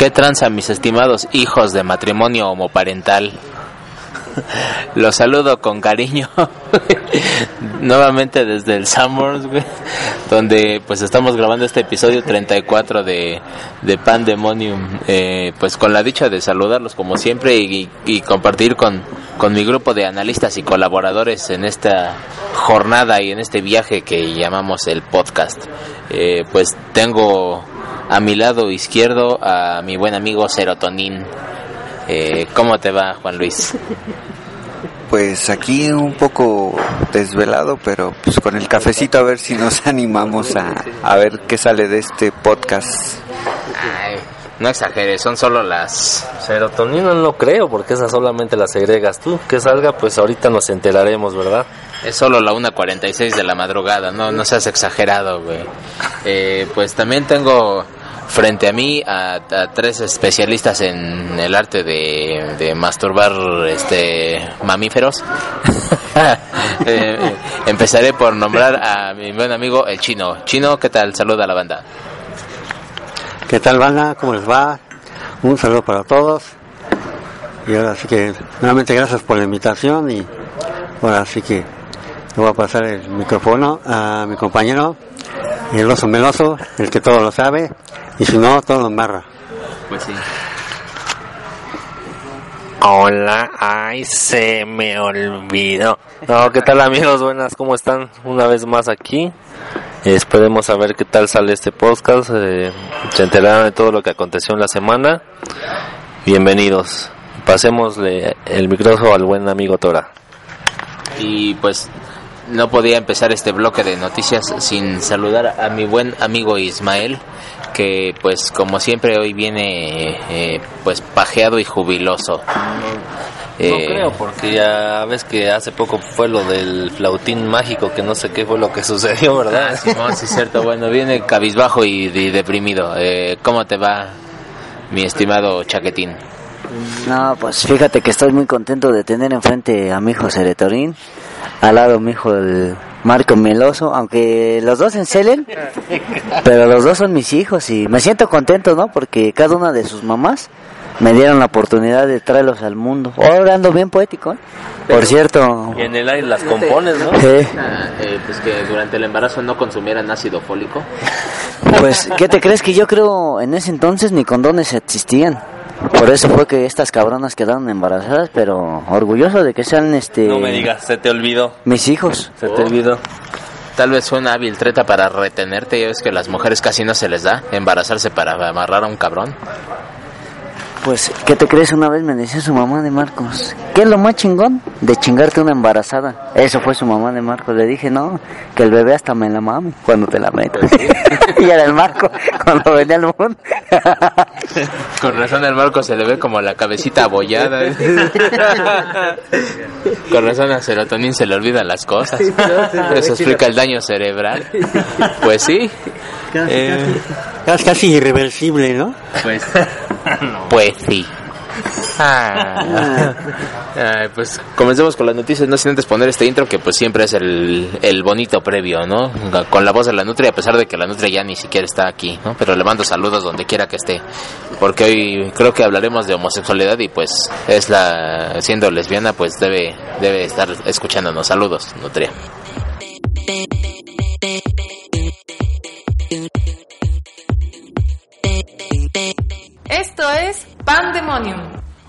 ¿Qué tranza mis estimados hijos de matrimonio homoparental? Los saludo con cariño nuevamente desde el Summers, donde pues estamos grabando este episodio 34 de, de Pandemonium, eh, pues con la dicha de saludarlos como siempre y, compartir con, con mi grupo de analistas y colaboradores en esta jornada y en este viaje que llamamos el podcast. Eh, pues tengo a mi lado izquierdo a mi buen amigo Serotonin. Eh, ¿Cómo te va, Juan Luis? Pues aquí un poco desvelado, pero pues con el cafecito a ver si nos animamos a, a ver qué sale de este podcast. no exageres, son solo las... Serotonina no creo, porque esas solamente las agregas tú. Que salga, pues ahorita nos enteraremos, ¿verdad? Es solo la 1.46 de la madrugada, no, no seas exagerado, güey. Eh, pues también tengo frente a mí a, tres especialistas en el arte de, masturbar este mamíferos. Eh, empezaré por nombrar a mi buen amigo el chino. Chino, ¿qué tal? Saluda a la banda. ¿Qué tal banda? ¿Cómo les va? Un saludo para todos. Y ahora sí que nuevamente gracias por la invitación y ahora sí que le voy a pasar el micrófono a mi compañero, el oso meloso, el que todo lo sabe, y si no, todo lo embarra. Pues sí. Hola, ay, se me olvidó. No, ¿qué tal amigos? Buenas, ¿cómo están? Una vez más aquí. Esperemos a ver qué tal sale este podcast. Eh, se enterarán de todo lo que aconteció en la semana. Bienvenidos. Pasémosle el micrófono al buen amigo Tora. Y pues no podía empezar este bloque de noticias sin saludar a mi buen amigo Ismael que pues como siempre hoy viene eh, pues pajeado y jubiloso. No, eh, creo, porque ya ves que hace poco fue lo del flautín mágico, que no sé qué fue lo que sucedió, ¿verdad? Ah, sí, cierto. Bueno, viene cabizbajo y, deprimido. Eh, ¿Cómo te va, mi estimado Chaquetín? No, pues fíjate que estoy muy contento de tener enfrente a mi hijo Ceretorín, al lado mi hijo el Marco Meloso, aunque los dos encelen, pero los dos son mis hijos y me siento contento, ¿no? Porque cada una de sus mamás me dieron la oportunidad de traerlos al mundo. Ahora ando bien poético, ¿eh? Por cierto. Y en el aire las compones, ¿no? Sí. Ah, eh, pues que durante el embarazo no consumieran ácido fólico. Pues, ¿qué te crees que yo creo en ese entonces ni condones existían? Por eso fue que estas cabronas quedaron embarazadas, pero orgulloso de que sean este... No me digas, se te olvidó. Mis hijos. Se te olvidó. Tal vez fue una hábil treta para retenerte, es que las mujeres casi no se les da embarazarse para amarrar a un cabrón. Pues, ¿qué te crees? Una vez me decía su mamá de Marcos, ¿qué es lo más chingón? De chingarte una embarazada. Eso fue su mamá de Marcos. Le dije, no, que el bebé hasta me la mame cuando te la metas. y era el Marco cuando venía al mundo. Con razón el Marco se le ve como la cabecita abollada. Con razón a Serotonin se le olvidan las cosas. Eso explica el daño cerebral. Pues sí. Casi, eh, casi irreversible, ¿no? Pues Pues sí. Ah. pues comencemos con las noticias, no sin antes poner este intro que pues siempre es el, el, bonito previo, ¿no? Con la voz de la Nutria, a pesar de que la Nutria ya ni siquiera está aquí, ¿no? Pero le mando saludos donde quiera que esté, porque hoy creo que hablaremos de homosexualidad y pues es la, siendo lesbiana, pues debe, debe estar escuchándonos. Saludos, Nutria. Esto es Pandemonium.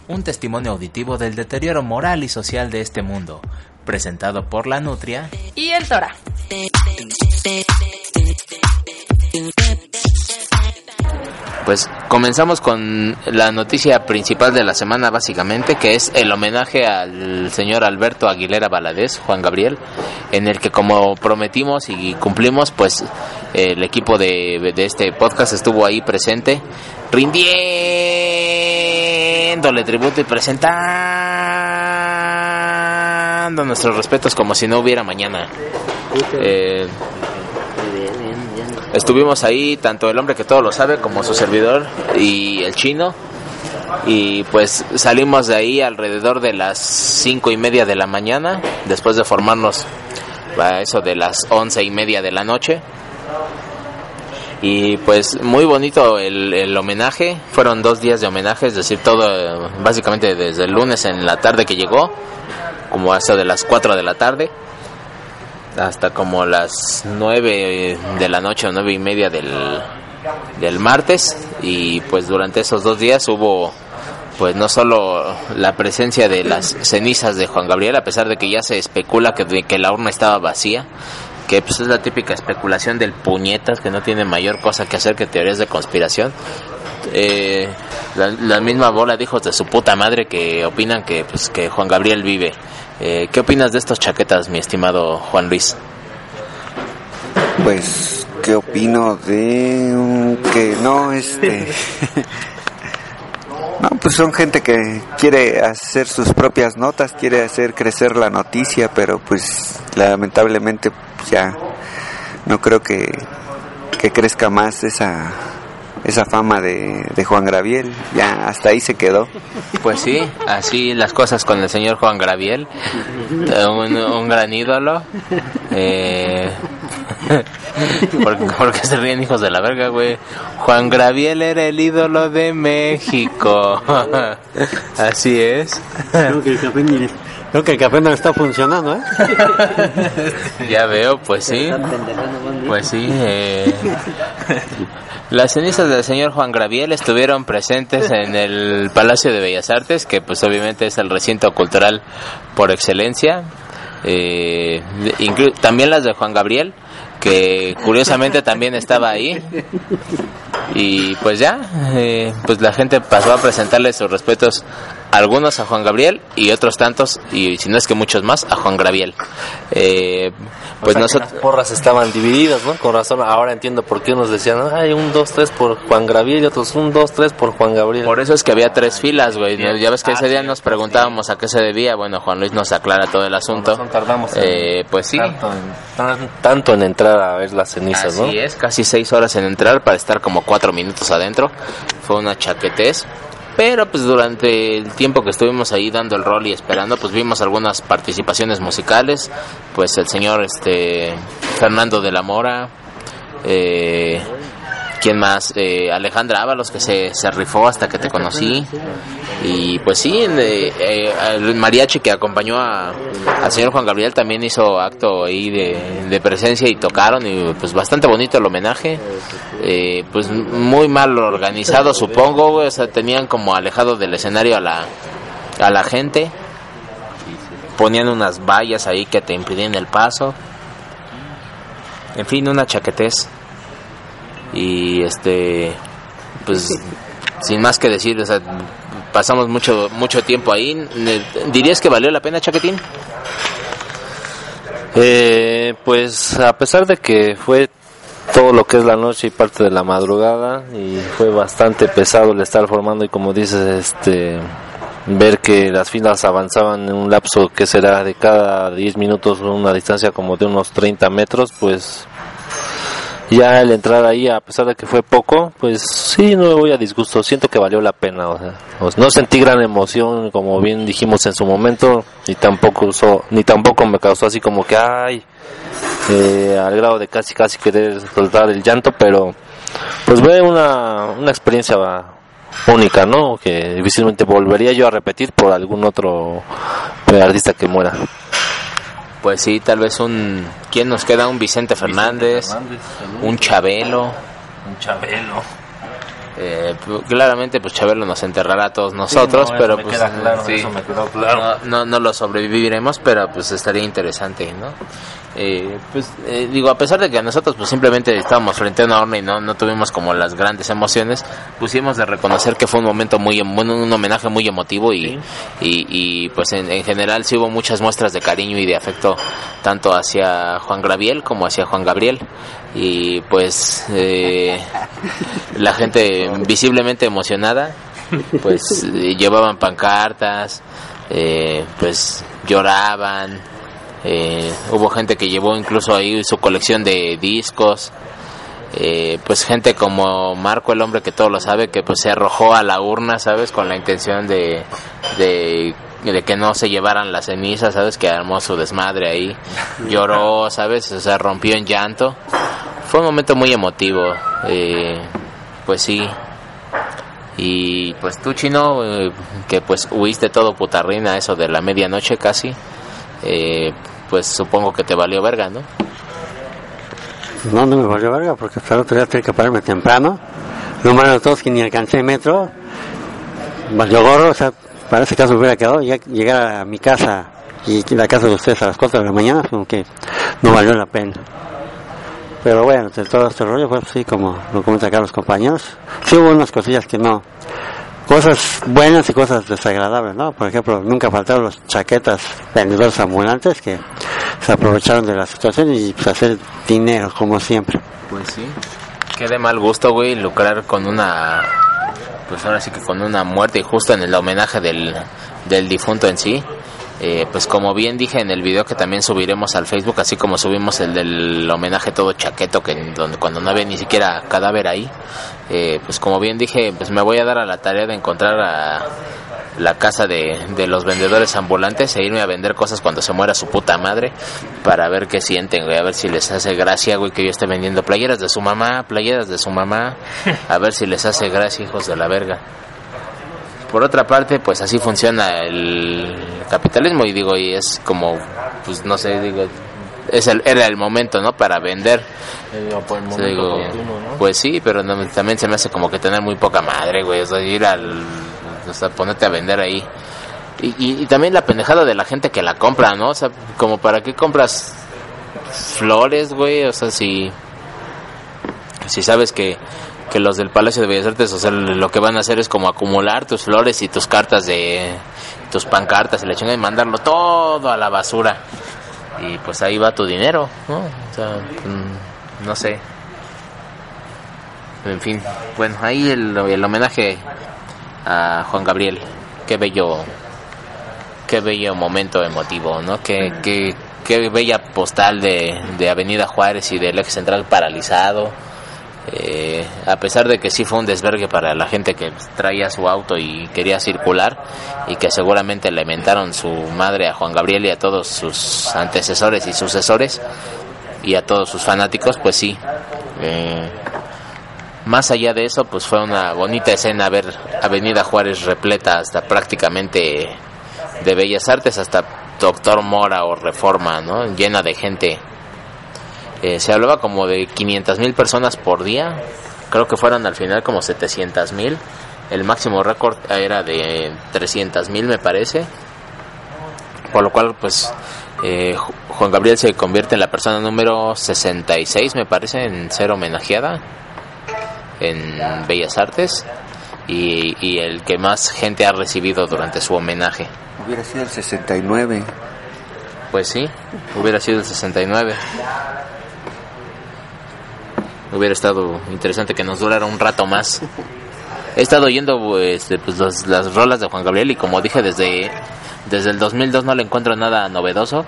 Un testimonio auditivo del deterioro moral y social de este mundo, presentado por la Nutria y el Tora. Pues comenzamos con la noticia principal de la semana básicamente, que es el homenaje al señor Alberto Aguilera Valadez, Juan Gabriel, en el que como prometimos y cumplimos, pues el equipo de, de este podcast estuvo ahí presente rindiéndole tributo y presentando nuestros respetos como si no hubiera mañana. Eh, estuvimos ahí, tanto el hombre que todo lo sabe como su servidor y el chino. Y pues salimos de ahí alrededor de las cinco y media de la mañana, después de formarnos a eso de las once y media de la noche. Y pues muy bonito el, el homenaje, fueron dos días de homenaje, es decir, todo básicamente desde el lunes en la tarde que llegó, como hasta de las 4 de la tarde, hasta como las 9 de la noche o nueve y media del, del martes, y pues durante esos dos días hubo pues no solo la presencia de las cenizas de Juan Gabriel, a pesar de que ya se especula que, que la urna estaba vacía, que pues es la típica especulación del puñetas que no tiene mayor cosa que hacer que teorías de conspiración. Eh, la, la misma bola de hijos de su puta madre que opinan que pues que Juan Gabriel vive. Eh, ¿Qué opinas de estos chaquetas, mi estimado Juan Luis? Pues, ¿qué opino de un- que no, este... No, pues son gente que quiere hacer sus propias notas, quiere hacer crecer la noticia, pero pues lamentablemente pues, ya no creo que, que crezca más esa esa fama de, de Juan Graviel, ya hasta ahí se quedó. Pues sí, así las cosas con el señor Juan Graviel, eh, un, un gran ídolo. Eh, ¿por, por qué se ríen hijos de la verga, güey? Juan Graviel era el ídolo de México. Así es. Creo que el café, creo que el café no está funcionando, ¿eh? Ya veo, pues sí. Pues sí. eh, Las cenizas del señor Juan Graviel estuvieron presentes en el Palacio de Bellas Artes, que pues obviamente es el recinto cultural por excelencia. Eh, también las de Juan Gabriel, que curiosamente también estaba ahí. Y pues ya, eh, pues la gente pasó a presentarle sus respetos, algunos a Juan Gabriel y otros tantos, y si no es que muchos más, a Juan Gabriel. Eh, pues O sea, nosotros... las porras estaban divididas, ¿no? Con razón, ahora entiendo por qué unos decían, hay un 2-3 por Juan Gabriel y otros un 2-3 por Juan Gabriel. Por eso es que había tres filas, güey. Ya ves que ese día nos preguntábamos a qué se debía. Bueno, Juan Luis nos aclara todo el asunto. tardamos Eh, pues sí. Tanto en, tan- tanto en entrar a ver las cenizas, ¿no? Así es, casi seis horas en entrar para estar como cuatro minutos adentro. Fue una chaquetez. Pero pues durante el tiempo que estuvimos ahí dando el rol y esperando, pues vimos algunas participaciones musicales. Pues el señor este Fernando de la Mora, eh, ¿quién más? Eh, Alejandra Ábalos que se, se rifó hasta que te conocí. Y pues sí, eh, eh, el mariachi que acompañó a- al señor Juan Gabriel también hizo acto ahí de, de presencia y tocaron y pues bastante bonito el homenaje. Eh, pues muy mal organizado supongo, o tenían como alejado del escenario a la, a la gente. Ponían unas vallas ahí que te impidían el paso. En fin, una chaquetez. Y este, pues sin más que decir, pasamos mucho mucho tiempo ahí. ¿Dirías que valió la pena, Chaquetín? Eh, pues a pesar de que fue todo lo que es la noche y parte de la madrugada y fue bastante pesado el estar formando y como dices este ver que las filas avanzaban en un lapso que será de cada 10 minutos una distancia como de unos 30 metros pues ya el entrar ahí a pesar de que fue poco pues sí no me voy a disgusto. Siento que valió la pena o sea no sentí gran emoción como bien dijimos en su momento ni tampoco usó- ni tampoco me causó así como que ay eh, al grado de casi casi querer soltar el llanto pero pues fue una, una experiencia única no que difícilmente volvería yo a repetir por algún otro artista que muera Pues sí, tal vez un... ¿Quién nos queda? Un Vicente Fernández, un Chabelo. un chabelo Eh, pu- claramente, pues Chabelo nos enterrará a todos nosotros, no, pero pues claro, sí. claro. No, no, no lo sobreviviremos, pero pues estaría interesante, ¿no? Eh, pues eh, digo, a pesar de que nosotros pues simplemente estábamos frente a una horna y no, no tuvimos como las grandes emociones, pusimos de reconocer que fue un momento muy, un homenaje muy emotivo y, y, y, pues en, en general sí hubo muchas muestras de cariño y de afecto tanto hacia Juan Gabriel como hacia Juan Gabriel y pues eh, la gente visiblemente emocionada pues eh, llevaban pancartas eh, pues lloraban eh, hubo gente que llevó incluso ahí su colección de discos eh, pues gente como Marco el hombre que todo lo sabe que pues se arrojó a la urna sabes con la intención de, de de que no se llevaran las cenizas sabes que armó su desmadre ahí lloró sabes o sea rompió en llanto fue un momento muy emotivo, eh, pues sí. Y pues tú, Chino, eh, que pues huiste todo putarrina, eso de la medianoche casi, eh, pues supongo que te valió verga, ¿no? No, no me valió verga porque hasta el otro día tenía que pararme temprano. Lo malo de todo es que ni alcancé metro. Valió gorro, o sea, para ese caso hubiera quedado llegar a mi casa y la casa de ustedes a las 4 de la mañana, como que no valió la pena. Pero bueno, de todo este rollo, pues sí, como lo comentan acá los compañeros, sí hubo unas cosillas que no, cosas buenas y cosas desagradables, ¿no? Por ejemplo, nunca faltaron los chaquetas vendedores ambulantes que se aprovecharon de la situación y pues hacer dinero, como siempre. Pues sí. Qué de mal gusto, güey, lucrar con una. Pues ahora sí que con una muerte y justo en el homenaje del, del difunto en sí. Eh, pues como bien dije en el video que también subiremos al Facebook, así como subimos el del homenaje todo chaqueto, que donde cuando no había ni siquiera cadáver ahí, eh, pues como bien dije, pues me voy a dar a la tarea de encontrar a la casa de, de los vendedores ambulantes e irme a vender cosas cuando se muera su puta madre para ver qué sienten, güey, a ver si les hace gracia, güey, que yo esté vendiendo playeras de su mamá, playeras de su mamá, a ver si les hace gracia, hijos de la verga. Por otra parte, pues así funciona el capitalismo y digo, y es como, pues no sé, digo, es el, era el momento, ¿no? Para vender. Digo, Pues sí, pero no- también se me hace como que tener muy poca madre, güey, o sea, ir al, o sea, ponerte a vender ahí. Y, y, y también la pendejada de la gente que la compra, ¿no? O sea, como para qué compras flores, güey, o sea, si, si sabes que, que los del Palacio de Bellas Artes, o sea, lo que van a hacer es como acumular tus flores y tus cartas de, tus pancartas y la chingada y mandarlo todo a la basura. Y pues ahí va tu dinero, ¿no? O sea, mm, no sé. En fin, bueno, ahí el, el homenaje a Juan Gabriel. Qué bello, qué bello momento emotivo, ¿no? Qué, qué, qué bella postal de, de Avenida Juárez y del eje central paralizado. Eh, a pesar de que sí fue un desvergue para la gente que traía su auto y quería circular y que seguramente le mentaron su madre a Juan Gabriel y a todos sus antecesores y sucesores y a todos sus fanáticos, pues sí. Eh, más allá de eso, pues fue una bonita escena ver Avenida Juárez repleta hasta prácticamente de Bellas Artes hasta Doctor Mora o Reforma, ¿no? Llena de gente. Eh, se hablaba como de 500 mil personas por día. Creo que fueron al final como 700 mil. El máximo récord era de 300 mil, me parece. Por lo cual, pues, eh, Ju- Juan Gabriel se convierte en la persona número 66, me parece, en ser homenajeada en Bellas Artes y, y el que más gente ha recibido durante su homenaje. Hubiera sido el 69. Pues sí, hubiera sido el 69. Hubiera estado interesante que nos durara un rato más. He estado oyendo de- pues, los- las rolas de Juan Gabriel y como dije desde, desde el 2002 no le encuentro nada novedoso.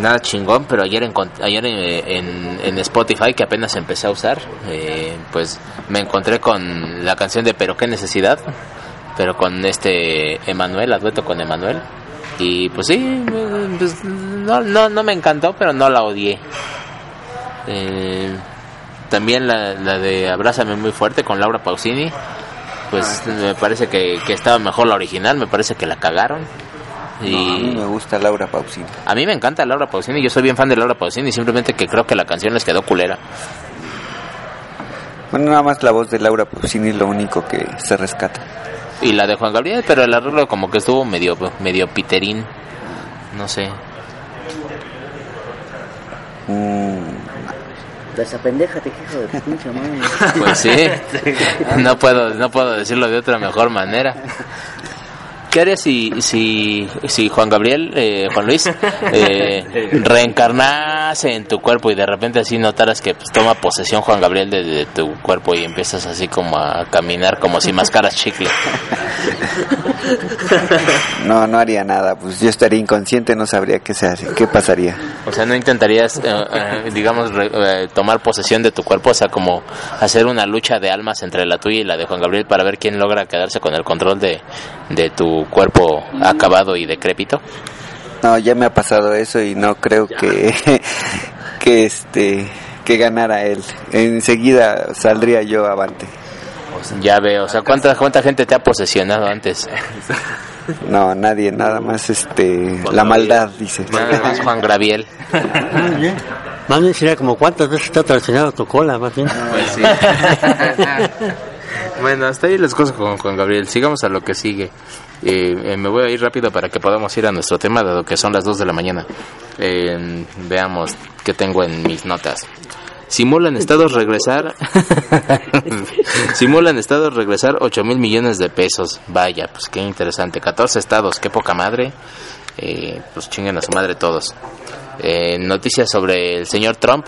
Nada chingón, pero ayer, ayer eh, en, en Spotify, que apenas empecé a usar, eh, pues me encontré con la canción de Pero qué necesidad, pero con este Emanuel, a dueto con Emanuel. Y pues sí, pues, no, no, no me encantó, pero no la odié. Eh, también la, la de Abrázame muy fuerte con Laura Pausini, pues me parece que, que estaba mejor la original, me parece que la cagaron. No, a mí Y me gusta Laura Pausini. a mí me encanta Laura Pausini, yo soy bien fan de Laura Pausini, simplemente que creo que la canción les quedó culera. Bueno, nada más la voz de Laura Pausini es lo único que se rescata. Y la de Juan Gabriel, pero el arreglo como que estuvo medio, medio piterín, no sé. Mm, Desapendéjate, hijo de pinche madre. Pues sí, no puedo, no puedo decirlo de otra mejor manera. ¿Qué harías si, si, si Juan Gabriel, eh, Juan Luis, eh, reencarnase en tu cuerpo y de repente así notaras que pues, toma posesión Juan Gabriel de, de tu cuerpo y empiezas así como a caminar como si mascaras chicle? no, no haría nada. Pues yo estaría inconsciente, no sabría qué se hace, qué pasaría. O sea, no intentarías, eh, eh, digamos, re- eh, tomar posesión de tu cuerpo, o sea, como hacer una lucha de almas entre la tuya y la de Juan Gabriel para ver quién logra quedarse con el control de, de tu cuerpo acabado y decrépito. No, ya me ha pasado eso y no creo que que este que ganara él. Enseguida saldría yo avante. Ya veo, o sea, ¿cuánta, cuánta gente te ha posesionado antes? No, nadie, nada más este la maldad, dice. Nada más Juan Graviel. Más bien, más bien sería como cuántas veces te ha traicionado tu cola, más bien. Pues sí. bueno, hasta ahí las cosas con Juan Gabriel. Sigamos a lo que sigue. Eh, me voy a ir rápido para que podamos ir a nuestro tema, dado que son las 2 de la mañana. Eh, veamos qué tengo en mis notas. Simulan estados regresar. Simulan estados regresar 8 mil millones de pesos. Vaya, pues qué interesante. 14 estados, qué poca madre. Eh, pues chinguen a su madre todos. Eh, noticias sobre el señor Trump.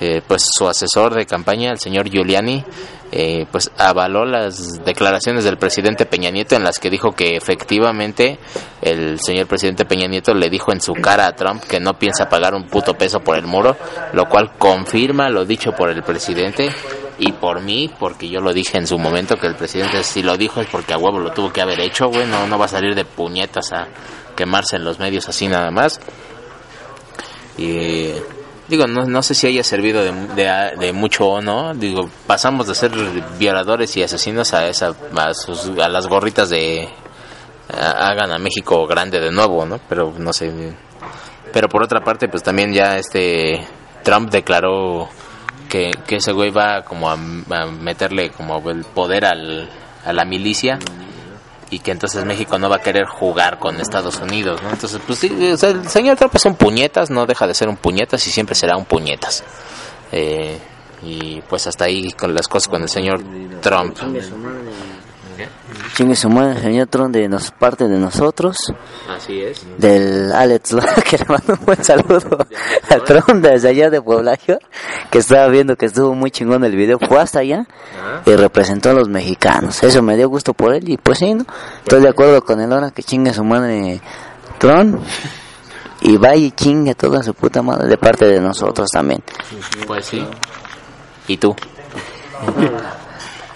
Eh, pues su asesor de campaña, el señor Giuliani, eh, pues avaló las declaraciones del presidente Peña Nieto en las que dijo que efectivamente el señor presidente Peña Nieto le dijo en su cara a Trump que no piensa pagar un puto peso por el muro, lo cual confirma lo dicho por el presidente y por mí, porque yo lo dije en su momento que el presidente si lo dijo es porque a huevo lo tuvo que haber hecho, güey, no, no va a salir de puñetas a quemarse en los medios así nada más. Y digo, no, no sé si haya servido de, de, de mucho o no. Digo, pasamos de ser violadores y asesinos a, esa, a, sus, a las gorritas de hagan a México grande de nuevo, ¿no? Pero no sé. Pero por otra parte, pues también ya este Trump declaró que, que ese güey va como a, a meterle como el poder al, a la milicia y que entonces México no va a querer jugar con Estados Unidos, ¿no? Entonces, pues sí, el señor Trump es un puñetas, no deja de ser un puñetas y siempre será un puñetas. Eh, y pues hasta ahí con las cosas con el señor Trump. Chingue su madre, señor Tron, de nos, parte de nosotros, Así es. del Alex Lora, que le mando un buen saludo al Tron desde allá de Pueblayo, que estaba viendo que estuvo muy chingón el video, fue hasta allá y representó a los mexicanos. Eso me dio gusto por él y pues sí, ¿no? Estoy de acuerdo con el Lora que chingue su madre Tron y vaya y chingue toda su puta madre de parte de nosotros también. Pues sí. ¿Y tú?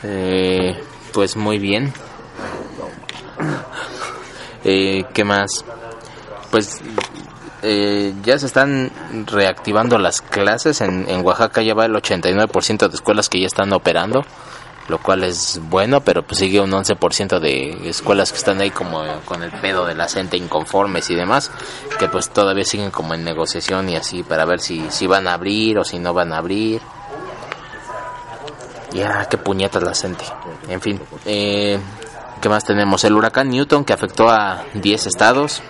Eh, pues muy bien. Eh, ¿Qué más? Pues eh, ya se están reactivando las clases. En, en Oaxaca ya va el 89% de escuelas que ya están operando, lo cual es bueno, pero pues sigue un 11% de escuelas que están ahí como con el pedo de la gente inconformes y demás, que pues todavía siguen como en negociación y así para ver si, si van a abrir o si no van a abrir. Ya, qué puñetas la gente. En fin, eh, ¿qué más tenemos? El huracán Newton que afectó a 10 estados.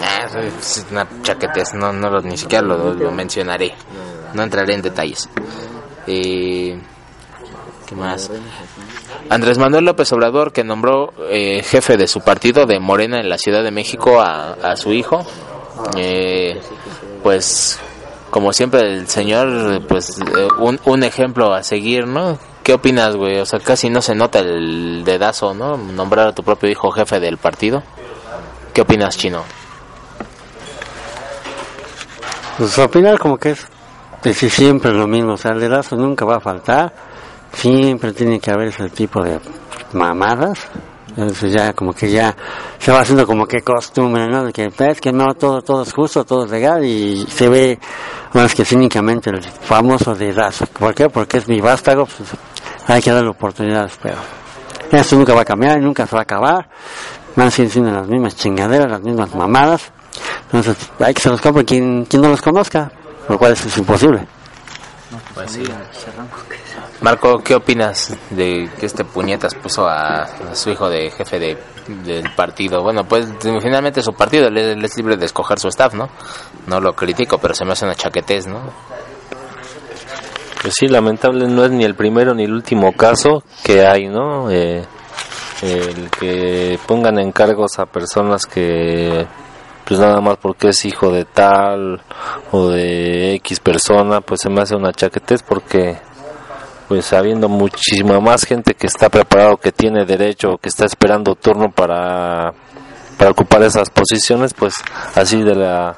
Ah, es no, no ni siquiera lo, lo mencionaré. No entraré en detalles. Eh, ¿Qué más? Andrés Manuel López Obrador, que nombró eh, jefe de su partido de Morena en la Ciudad de México a, a su hijo. Eh, pues, como siempre, el señor, pues, eh, un, un ejemplo a seguir, ¿no? ¿Qué opinas, güey? O sea, casi no se nota el dedazo, ¿no? Nombrar a tu propio hijo jefe del partido. ¿Qué opinas, Chino? Pues opinar como que es decir siempre lo mismo, o sea, el dedazo nunca va a faltar, siempre tiene que haber ese tipo de mamadas, entonces ya como que ya se va haciendo como que costumbre, ¿no? De que es que no, todo, todo es justo, todo es legal y se ve más que cínicamente el famoso dedazo. ¿Por qué? Porque es mi vástago, pues hay que darle oportunidades, pero eso nunca va a cambiar y nunca se va a acabar, van a seguir siendo las mismas chingaderas, las mismas mamadas. Entonces, hay que se los compre quien, quien no los conozca, lo cual es, es imposible. Marco, ¿qué opinas de que este puñetas puso a, su hijo de jefe de, del partido? Bueno, pues finalmente su partido, él, él es libre de escoger su staff, ¿no? No lo critico, pero se me hace una chaquetez, ¿no? Pues sí, lamentable no es ni el primero ni el último caso que hay, ¿no? Eh, el que pongan encargos a personas que, pues nada más porque es hijo de tal o de X persona, pues se me hace una chaquetez porque, pues habiendo muchísima más gente que está preparado, que tiene derecho, que está esperando turno para, para ocupar esas posiciones, pues así de la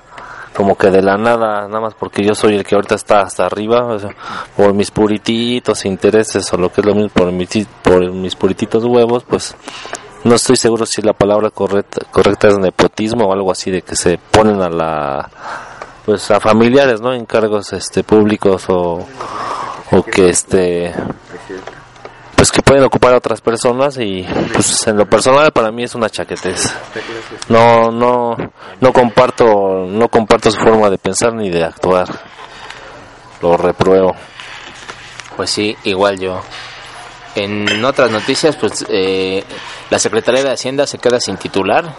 como que de la nada, nada más porque yo soy el que ahorita está hasta arriba, o sea, por mis purititos intereses o lo que es lo mismo, por mis, por mis purititos huevos, pues no estoy seguro si la palabra correcta, correcta es nepotismo o algo así, de que se ponen a la pues a familiares, ¿no? En cargos este públicos o, o que este pues que pueden ocupar a otras personas y pues en lo personal para mí es una chaquetez. No no no comparto no comparto su forma de pensar ni de actuar. Lo repruebo. Pues sí, igual yo. En otras noticias, pues eh, la Secretaría de Hacienda se queda sin titular.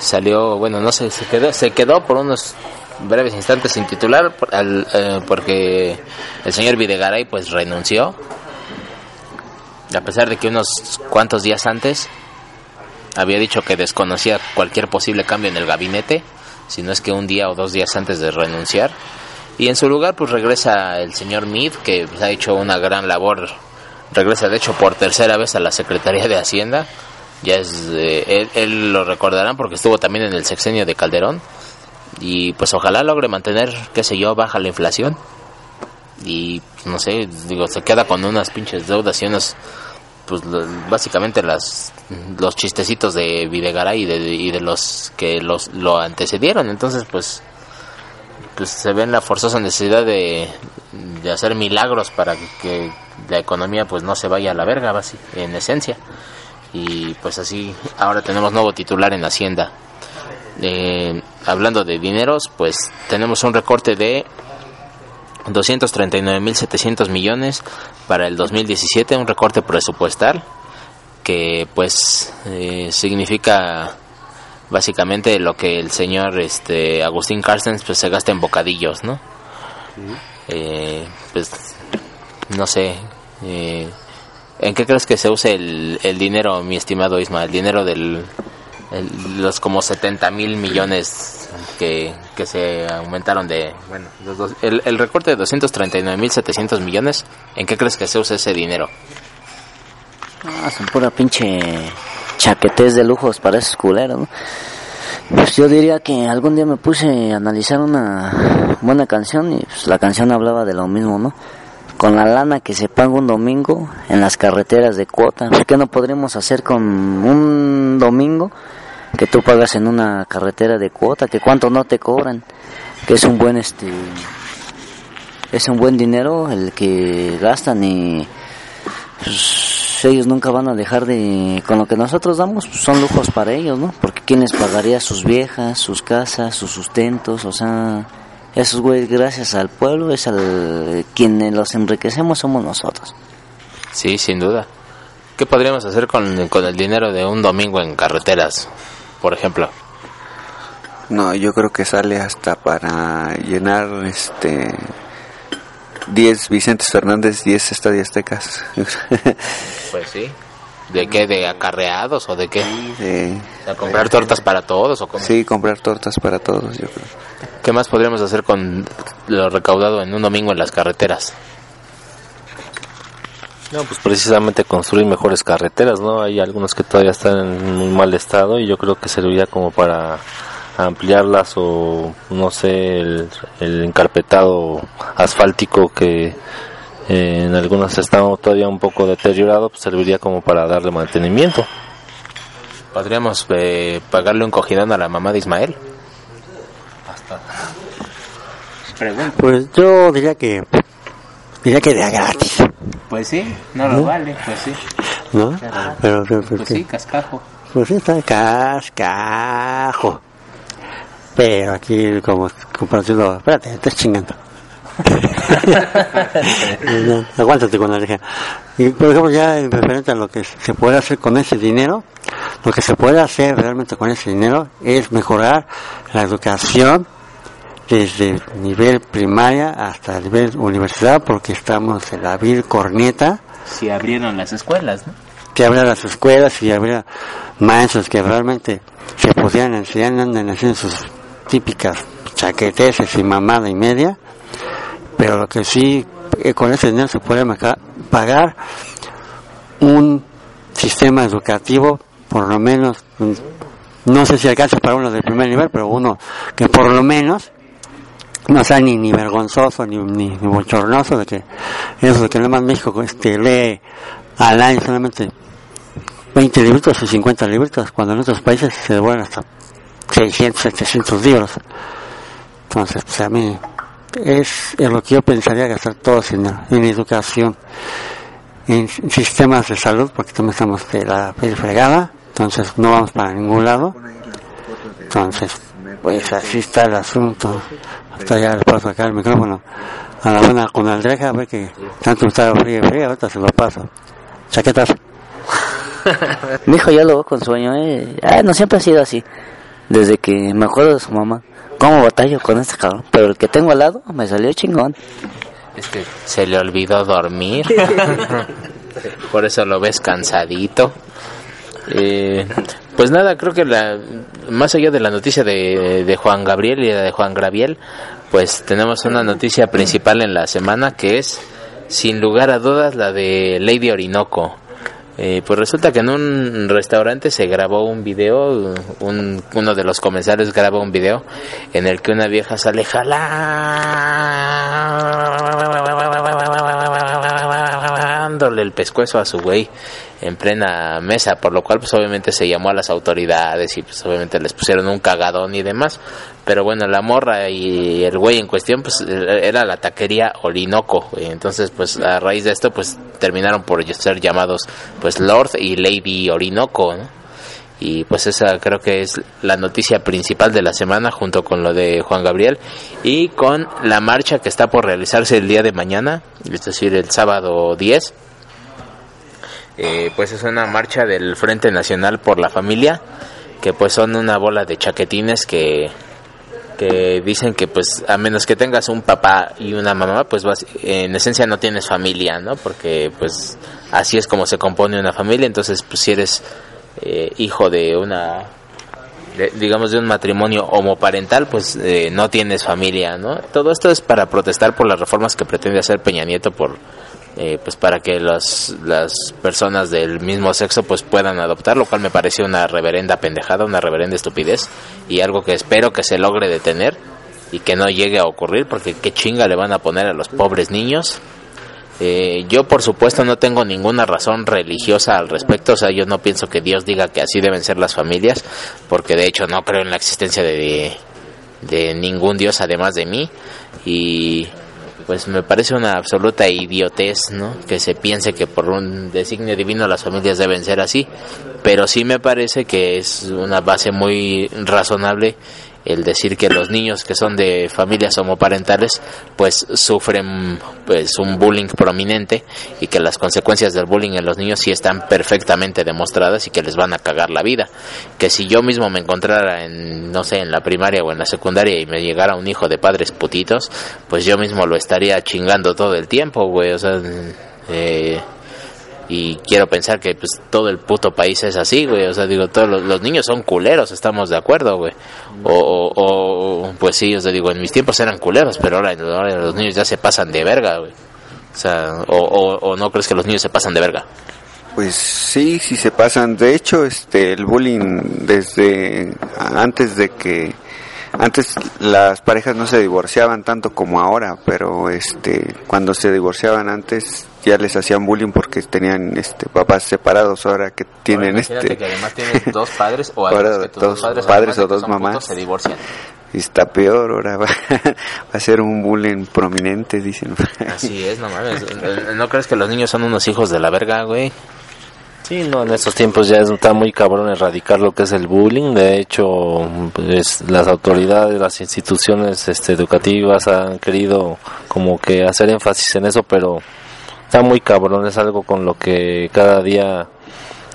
Salió, bueno, no sé, se quedó, se quedó por unos breves instantes sin titular al- eh, porque el señor Videgaray pues renunció. A pesar de que unos cuantos días antes había dicho que desconocía cualquier posible cambio en el gabinete, si no es que un día o dos días antes de renunciar. Y en su lugar pues regresa el señor Meade, que pues, ha hecho una gran labor. Regresa de hecho por tercera vez a la Secretaría de Hacienda. Ya es, eh, él, él lo recordarán porque estuvo también en el sexenio de Calderón. Y pues ojalá logre mantener, qué sé yo, baja la inflación. Y no sé, digo, se queda con unas pinches deudas y unos, pues básicamente las los chistecitos de Videgaray y de, y de los que los lo antecedieron. Entonces pues pues se ve en la forzosa necesidad de, de hacer milagros para que la economía pues no se vaya a la verga en esencia y pues así ahora tenemos nuevo titular en Hacienda Eh, hablando de dineros pues tenemos un recorte de 239.700 millones para el 2017 un recorte presupuestal que pues eh, significa básicamente lo que el señor este Agustín Carstens pues se gasta en bocadillos no Eh, pues no sé eh, en qué crees que se use el, el dinero mi estimado Isma el dinero del el- los como 70 mil millones que, que se aumentaron de bueno los dos- el, el recorte de 239 mil 700 millones en qué crees que se usa ese dinero Ah, son pura pinche chaquetes de lujos para esos culeros. Pues yo diría que algún día me puse a analizar una buena canción y pues, la canción hablaba de lo mismo, ¿no? Con la lana que se paga un domingo en las carreteras de cuota, ¿qué no podríamos hacer con un domingo que tú pagas en una carretera de cuota? Que cuánto no te cobran, que es un buen este es un buen dinero el que gastan y pues, ellos nunca van a dejar de con lo que nosotros damos pues, son lujos para ellos no porque quién les pagaría sus viejas sus casas sus sustentos o sea esos güeyes gracias al pueblo es al quienes los enriquecemos somos nosotros. Sí sin duda. Qué podríamos hacer con, con el dinero de un domingo en carreteras por ejemplo No, yo creo que sale hasta para llenar este 10 Vicentes Fernández, 10 Estadio Aztecas. pues sí de qué de acarreados o de qué a comprar tortas para todos o cómo? sí, comprar tortas para todos, yo creo. qué más podríamos hacer con lo recaudado en un domingo en las carreteras No, pues precisamente construir mejores carreteras, ¿no? Hay algunas que todavía están en muy mal estado y yo creo que serviría como para ampliarlas o no sé, el, el encarpetado asfáltico que eh, en algunas está todavía un poco deteriorado, pues serviría como para darle mantenimiento. podríamos eh, pagarle un cogidón a la mamá de Ismael Pues yo diría que diría que de a gratis, pues sí no lo vale pues sí ¿no? Pero, pero, pero que- cascajo Pues sí, está cascajo. Pero aquí, como comparación, espérate, te estás chingando. No, aguántate con la oreja. Y por ejemplo, ya en referente a lo que se puede hacer con ese dinero, lo que se puede hacer realmente con ese dinero es mejorar la educación desde nivel primaria hasta el nivel universidad, porque estamos en la vil corneta si abrieron las escuelas, ¿no? que habría las escuelas y habría maestros que realmente se pudieran enseñar, andan haciendo sus típicas chaqueteses y mamada y media, pero lo que sí, eh, con ese dinero se puede pagar un sistema educativo, por lo menos, mm, no sé si alcanza para uno del primer nivel, pero uno que por lo menos no sea ni, ni vergonzoso ni, ni, ni bochornoso de que eso de que nada más México este, lee al año solamente 20 libritos o 50 libritos, cuando en otros países se devuelven hasta 600, 700 libros. Entonces, pues a mí es en lo que yo pensaría gastar todos en, en educación, en sistemas de salud, porque también estamos de la piel fregada, entonces no vamos para ningún lado. Entonces, pues así está el asunto. Hasta ya le paso acá el micrófono a la buena con Aldreja, a ver que tanto estaba frío y frío, ahorita se lo paso. Chaquetas. Mi hijo ya lo veo con sueño, eh. Ah, no siempre ha sido así. Desde que me acuerdo de su mamá. ¿Cómo batallo con este cabrón? Pero el que tengo al lado me salió chingón. Es que se le olvidó dormir. Por eso lo ves cansadito. Eh, pues nada, creo que la, más allá de la noticia de, de Juan Gabriel y de Juan Graviel, pues tenemos una noticia principal en la semana que es, sin lugar a dudas, la de Lady Orinoco. Eh, pues resulta que en un restaurante se grabó un video, un, uno de los comensales grabó un video en el que una vieja sale jalándole el pescuezo a su güey en plena mesa, por lo cual pues obviamente se llamó a las autoridades y pues obviamente les pusieron un cagadón y demás, pero bueno, la morra y el güey en cuestión pues era la taquería Orinoco, güey. entonces pues a raíz de esto pues terminaron por ser llamados pues Lord y Lady Orinoco, ¿no? y pues esa creo que es la noticia principal de la semana junto con lo de Juan Gabriel y con la marcha que está por realizarse el día de mañana, es decir, el sábado 10 eh, pues es una marcha del Frente Nacional por la Familia, que pues son una bola de chaquetines que, que dicen que pues a menos que tengas un papá y una mamá, pues vas, en esencia no tienes familia, ¿no? Porque pues así es como se compone una familia, entonces pues si eres eh, hijo de una de- digamos de un matrimonio homoparental pues eh, no tienes familia no todo esto es para protestar por las reformas que pretende hacer Peña Nieto por eh, pues para que las las personas del mismo sexo pues puedan adoptar lo cual me parece una reverenda pendejada una reverenda estupidez y algo que espero que se logre detener y que no llegue a ocurrir porque qué chinga le van a poner a los pobres niños. Eh, yo por supuesto no tengo ninguna razón religiosa al respecto, o sea, yo no pienso que Dios diga que así deben ser las familias, porque de hecho no creo en la existencia de, de ningún Dios además de mí y pues me parece una absoluta idiotez, ¿no? Que se piense que por un designio divino las familias deben ser así, pero sí me parece que es una base muy razonable el decir que los niños que son de familias homoparentales pues sufren pues un bullying prominente y que las consecuencias del bullying en los niños sí están perfectamente demostradas y que les van a cagar la vida. Que si yo mismo me encontrara en no sé en la primaria o en la secundaria y me llegara un hijo de padres putitos pues yo mismo lo estaría chingando todo el tiempo güey. O sea eh, y quiero pensar que pues todo el puto país es así, güey. O sea, digo, todos los, niños son culeros, estamos de acuerdo, güey. O, o, pues sí, o sea, digo, en mis tiempos eran culeros, pero ahora, los niños ya se pasan de verga, güey. O sea, o, o no crees que los niños se pasan de verga. Pues sí, sí se pasan. De hecho, este, el bullying desde antes de que antes las parejas no se divorciaban tanto como ahora, pero este, cuando se divorciaban antes ya les hacían bullying porque tenían este papás separados. Ahora que tienen Ahora, este, que además tienes dos padres o Ahora que tus dos dos padres, o dos mamás. putos, se divorcian. está peor. Ahora va, va a ser un bullying prominente, dicen. Así es, no mames. ¿No crees que los niños son unos hijos de la verga, güey? Sí, no, en estos tiempos ya está muy cabrón erradicar lo que es el bullying. De hecho, pues, las autoridades, las instituciones este, educativas han querido como que hacer énfasis en eso, pero está muy cabrón. Es algo con lo que cada día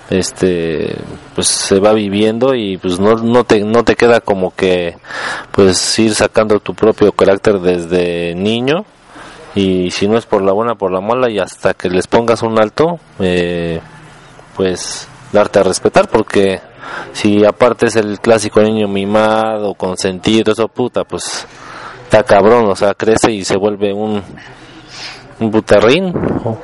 este pues se va viviendo y pues no, no te no te queda como que pues ir sacando tu propio carácter desde niño y si no es por la buena por la mala y hasta que les pongas un alto eh, pues darte a respetar porque si aparte es el clásico niño mimado consentido eso puta pues está cabrón o sea crece y se vuelve un un butarrín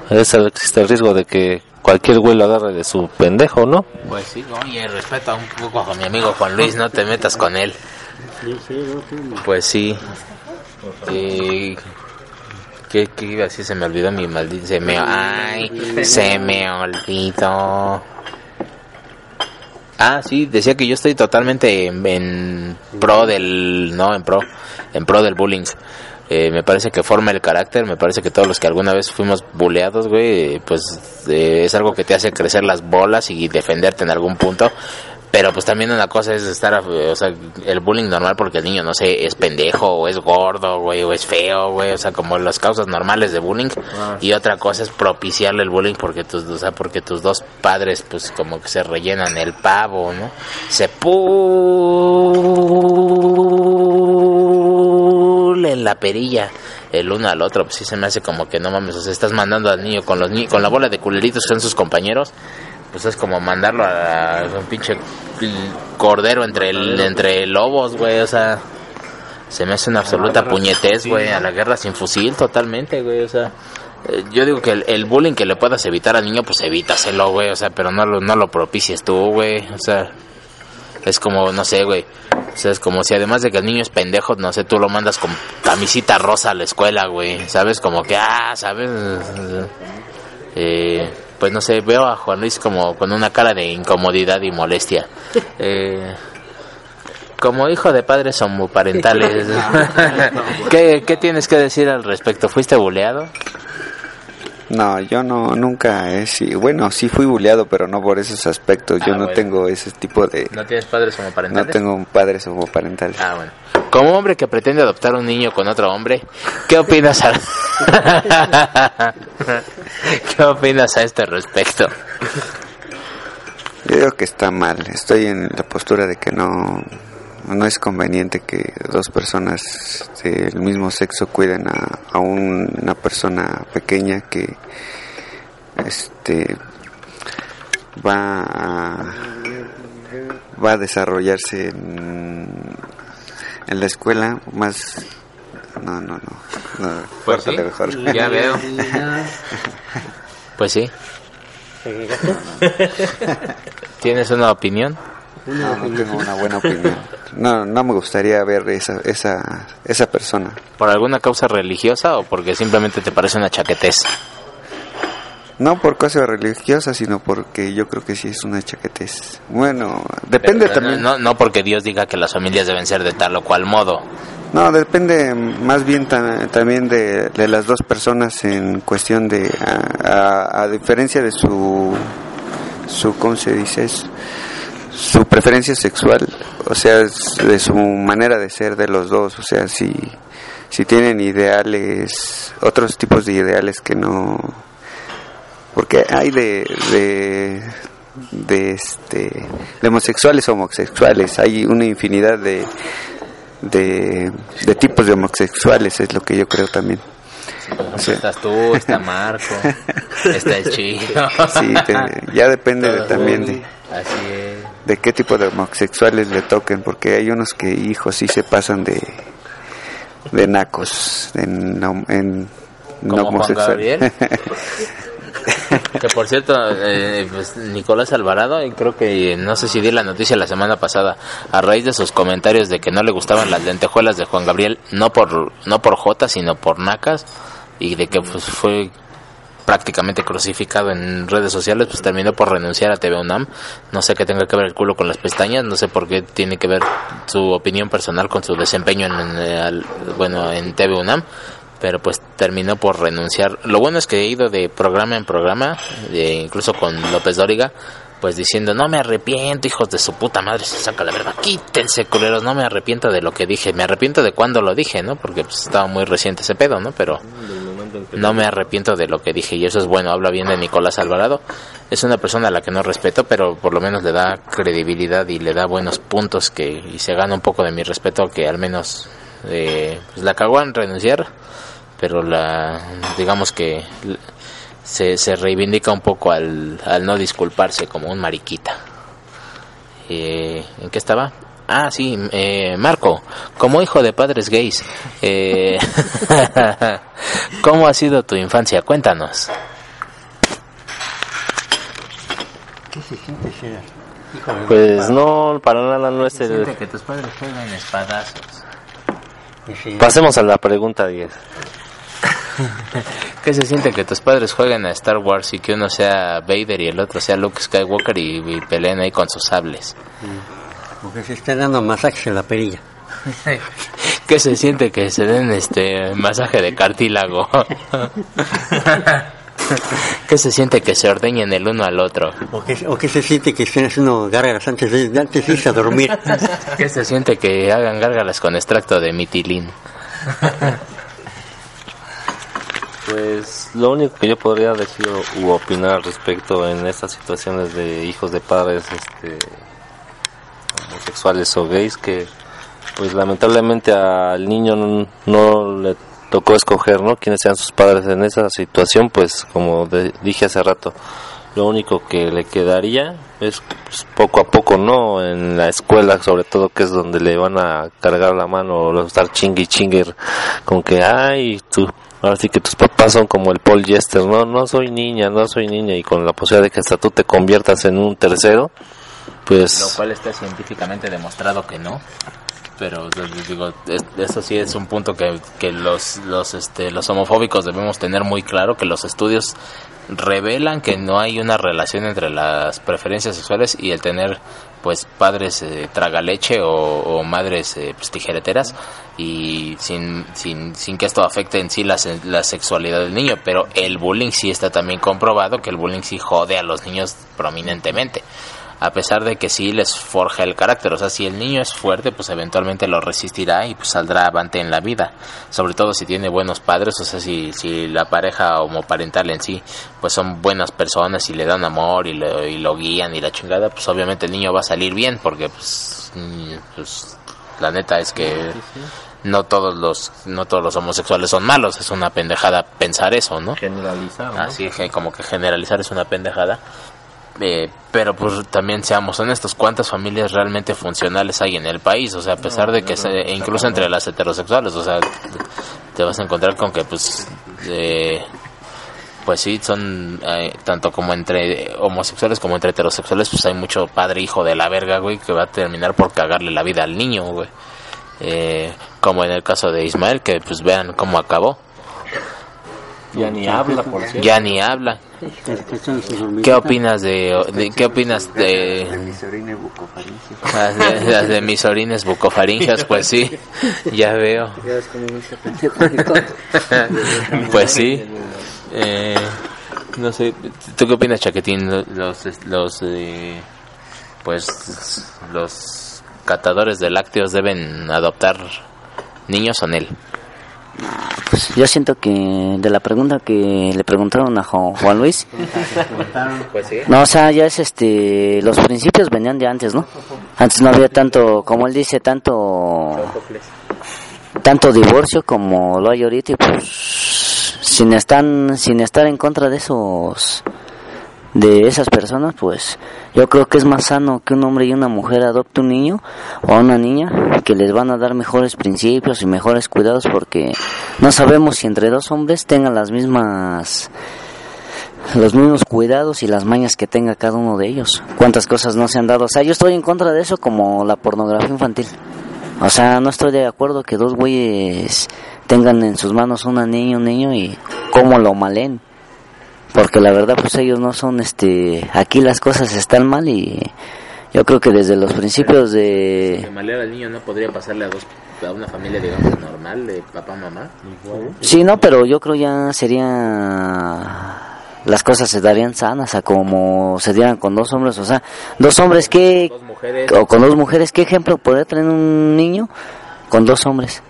es el, existe el riesgo de que cualquier güey lo agarre de su pendejo no Pues sí, oye, respeta un poco a mi amigo Juan Luis, no te metas con él. Pues sí. Eh, ¿Qué, qué iba a decir? Se me olvidó mi maldito... Se me... Ay, se me olvidó. Ah, sí, decía que yo estoy totalmente en, en pro del, no, en pro, en pro del bullying. Eh, me parece que forma el carácter, me parece que todos los que alguna vez fuimos buleados, güey, pues eh, es algo que te hace crecer las bolas y defenderte en algún punto. Pero pues también una cosa es estar, o sea, el bullying normal porque el niño, no sé, es pendejo o es gordo, güey, o es feo, güey, o sea, como las causas normales de bullying. Y otra cosa es propiciarle el bullying porque tus, o sea, porque tus dos padres, pues como que se rellenan el pavo, ¿no? Se pulen la perilla el uno al otro, pues sí se me hace como que no mames, o sea, estás mandando al niño con los ni con la bola de culeritos que son sus compañeros pues es como mandarlo a, a un pinche cordero entre el, entre lobos, güey, o sea, se me hace una absoluta puñetez, güey, a la guerra sin fusil totalmente, güey, o sea, eh, yo digo que el, el bullying que le puedas evitar al niño, pues evítaselo, güey, o sea, pero no lo, no lo propicies tú, güey, o sea, es como, no sé, güey, o sea, es como si además de que el niño es pendejo, no sé, tú lo mandas con camisita rosa a la escuela, güey, ¿sabes? Como que, ah, ¿sabes? Eh, pues no sé, veo a Juan Luis como con una cara de incomodidad y molestia. Eh, como hijo de padres homoparentales, ¿qué, ¿qué tienes que decir al respecto? ¿Fuiste buleado? No, yo no, nunca he sido, bueno, sí fui buleado, pero no por esos aspectos, yo Ah, no bueno. tengo ese tipo de, ¿No tienes padres no homoparentales? tengo padres homoparentales. Ah, bueno. Como hombre que pretende adoptar un niño con otro hombre, ¿qué opinas a... ¿Qué opinas a este respecto? Yo digo que está mal, estoy en la postura de que no, no es conveniente que dos personas del mismo sexo cuiden a, a un- una persona pequeña que este va a, va a desarrollarse en, en la escuela más no no no, no Pues sí, mejor. ya veo. Pues sí. ¿Tienes una opinión? No, no tengo una buena opinión. No, no me gustaría ver esa, esa, esa persona. ¿Por alguna causa religiosa o porque simplemente te parece una chaquetez? No por cosas religiosas, sino porque yo creo que sí es una chaquetez. Bueno, depende Pero también. No, no porque Dios diga que las familias deben ser de tal o cual modo. No, depende más bien ta- también de, de las dos personas en cuestión de, a, a- a diferencia de su, su, ¿cómo se dice? Es- su preferencia sexual, o sea, de su manera de ser de los dos, o sea, si, si tienen ideales, otros tipos de ideales que no, porque hay de, de, de este, de homosexuales homosexuales, hay una infinidad de, de, de tipos de homosexuales, es lo que yo creo también. Sí. Estás tú, está Marco, está el chico. Sí, te- ya depende de, también de, Así es. De qué tipo de homosexuales le toquen, porque hay unos que, hijos, sí se pasan de, de nacos, en, en ¿Como no homosexual. Que por cierto, eh, pues, Nicolás Alvarado, y creo que no sé si di la noticia la semana pasada, a raíz de sus comentarios de que no le gustaban las lentejuelas de Juan Gabriel, no por no por J, sino por Nacas, y de que pues, fue prácticamente crucificado en redes sociales, pues terminó por renunciar a TV UNAM. No sé qué tenga que ver el culo con las pestañas, no sé por qué tiene que ver su opinión personal con su desempeño en, el- bueno, en TV UNAM, pero pues terminó por renunciar. Lo bueno es que he ido de programa en programa, de- incluso con López Dóriga, pues diciendo, no me arrepiento, hijos de su puta madre, se saca la verga, quítense culeros, no me arrepiento de lo que dije, me arrepiento de cuando lo dije, ¿no? Porque pues, estaba muy reciente ese pedo, ¿no? Pero no me arrepiento de lo que dije y eso es bueno, habla bien de Nicolás Alvarado. Es una persona a la que no respeto, pero por lo menos le da credibilidad y le da buenos puntos que y se gana un poco de mi respeto que al menos eh, pues la cagó en renunciar, pero la digamos que se, se reivindica un poco al, al no disculparse como un mariquita. Eh, ¿En qué estaba? Ah, sí, eh, Marco, como hijo de padres gays, eh, ¿cómo ha sido tu infancia? Cuéntanos. ¿Qué se siente ser hijo de Pues no, para nada no es el... que tus padres juegan espadazos. Dice, Pasemos a la pregunta 10. ¿Qué se siente que tus padres jueguen a Star Wars y que uno sea Vader y el otro sea Luke Skywalker y, y peleen ahí con sus sables? Porque se está dando masajes en la perilla. ¿Qué se siente que se den este masaje de cartílago? ¿Qué se siente que se ordeñen el uno al otro? ¿O qué, o qué se siente que estén haciendo gárgaras antes de, antes de irse a dormir? ¿Qué se siente que hagan gárgaras con extracto de mitilín? Pues lo único que yo podría decir u opinar al respecto en estas situaciones de hijos de padres este, homosexuales o gays que pues lamentablemente al niño no, no le tocó escoger no quiénes sean sus padres en esa situación pues como de- dije hace rato lo único que le quedaría es pues, poco a poco no en la escuela sobre todo que es donde le van a cargar la mano o estar chingue y chingue con que ay tú ahora sí que tus papás son como el Paul Jester no no soy niña no soy niña y con la posibilidad de que hasta tú te conviertas en un tercero pues Lo cual está científicamente demostrado que no. Pero digo, es- eso sí es un punto que, que los, los, este, los homofóbicos debemos tener muy claro, que los estudios revelan que no hay una relación entre las preferencias sexuales y el tener pues padres eh, tragaleche o, o madres eh, pues, tijereteras y sin, sin, sin que esto afecte en sí la, la sexualidad del niño pero el bullying sí está también comprobado que el bullying sí jode a los niños prominentemente a pesar de que sí les forja el carácter. O sea, si el niño es fuerte, pues eventualmente lo resistirá y pues saldrá avante en la vida. Sobre todo si tiene buenos padres, o sea, si, si la pareja homoparental en sí, pues son buenas personas y le dan amor y lo, y lo guían y la chingada, pues obviamente el niño va a salir bien porque pues, mm, pues la neta es que no todos los no todos los homosexuales son malos, es una pendejada pensar eso, ¿no? generalizar Así que como que generalizar es una pendejada. Eh, pero pues también seamos honestos, ¿cuántas familias realmente funcionales hay en el país? O sea, a pesar de que se- e incluso entre las heterosexuales, o sea, te vas a encontrar con que pues eh, pues sí, son eh, tanto como entre homosexuales como entre heterosexuales, pues hay mucho padre hijo de la verga, güey, que va a terminar por cagarle la vida al niño, güey. Eh, como en el caso de Ismael, que pues vean cómo acabó. Ya ni habla por cierto Ya ni habla. ¿Qué opinas de, de- qué opinas de Mis orines bucofaringes. las de, las de mis orines bucofaringias? Pues sí, ya veo. Pues sí. Eh, no sé, ¿tú qué opinas, Chaquetín? Los, los, eh, pues, los catadores de lácteos deben adoptar niños o él. Pues yo siento que de la pregunta que le preguntaron a Juan Luis, Pues no, o sea, ya es este, los principios venían de antes, ¿no? Antes no había tanto, como él dice, tanto, tanto divorcio como lo hay ahorita y pues sin estar, sin estar en contra de esos, de esas personas, pues yo creo que es más sano que un hombre y una mujer adopte un niño o una niña que les van a dar mejores principios y mejores cuidados porque no sabemos si entre dos hombres tengan las mismas los mismos cuidados y las mañas que tenga cada uno de ellos. Cuántas cosas no se han dado. O sea, yo estoy en contra de eso como la pornografía infantil. O sea, no estoy de acuerdo que dos güeyes tengan en sus manos una niña, un niño y cómo lo malen. Porque la verdad, pues ellos no son, este, aquí las cosas están mal y yo creo que desde los principios de... De manera al niño no podría pasarle a dos a una familia digamos normal de papá mamá Sí, no, pero yo creo ya sería las cosas se darían sanas a como se dieran con dos hombres, o sea, dos hombres que dos mujeres o con dos mujeres, ¿qué ejemplo podría tener un niño con dos hombres?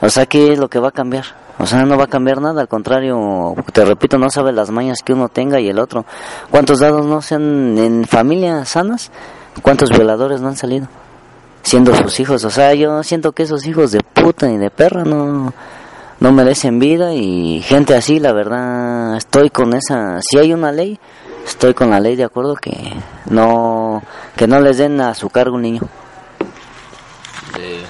O sea, ¿qué es lo que va a cambiar? O sea, no va a cambiar nada, al contrario, te repito, no sabe las mañas que uno tenga y el otro. ¿Cuántos dados no sean en familias sanas? ¿Cuántos violadores no han salido? Siendo sus hijos, o sea, yo siento que esos hijos de puta y de perra no, no merecen vida y gente así, la verdad, estoy con esa, si hay una ley, estoy con la ley de acuerdo que no, que no les den a su cargo un niño. eh,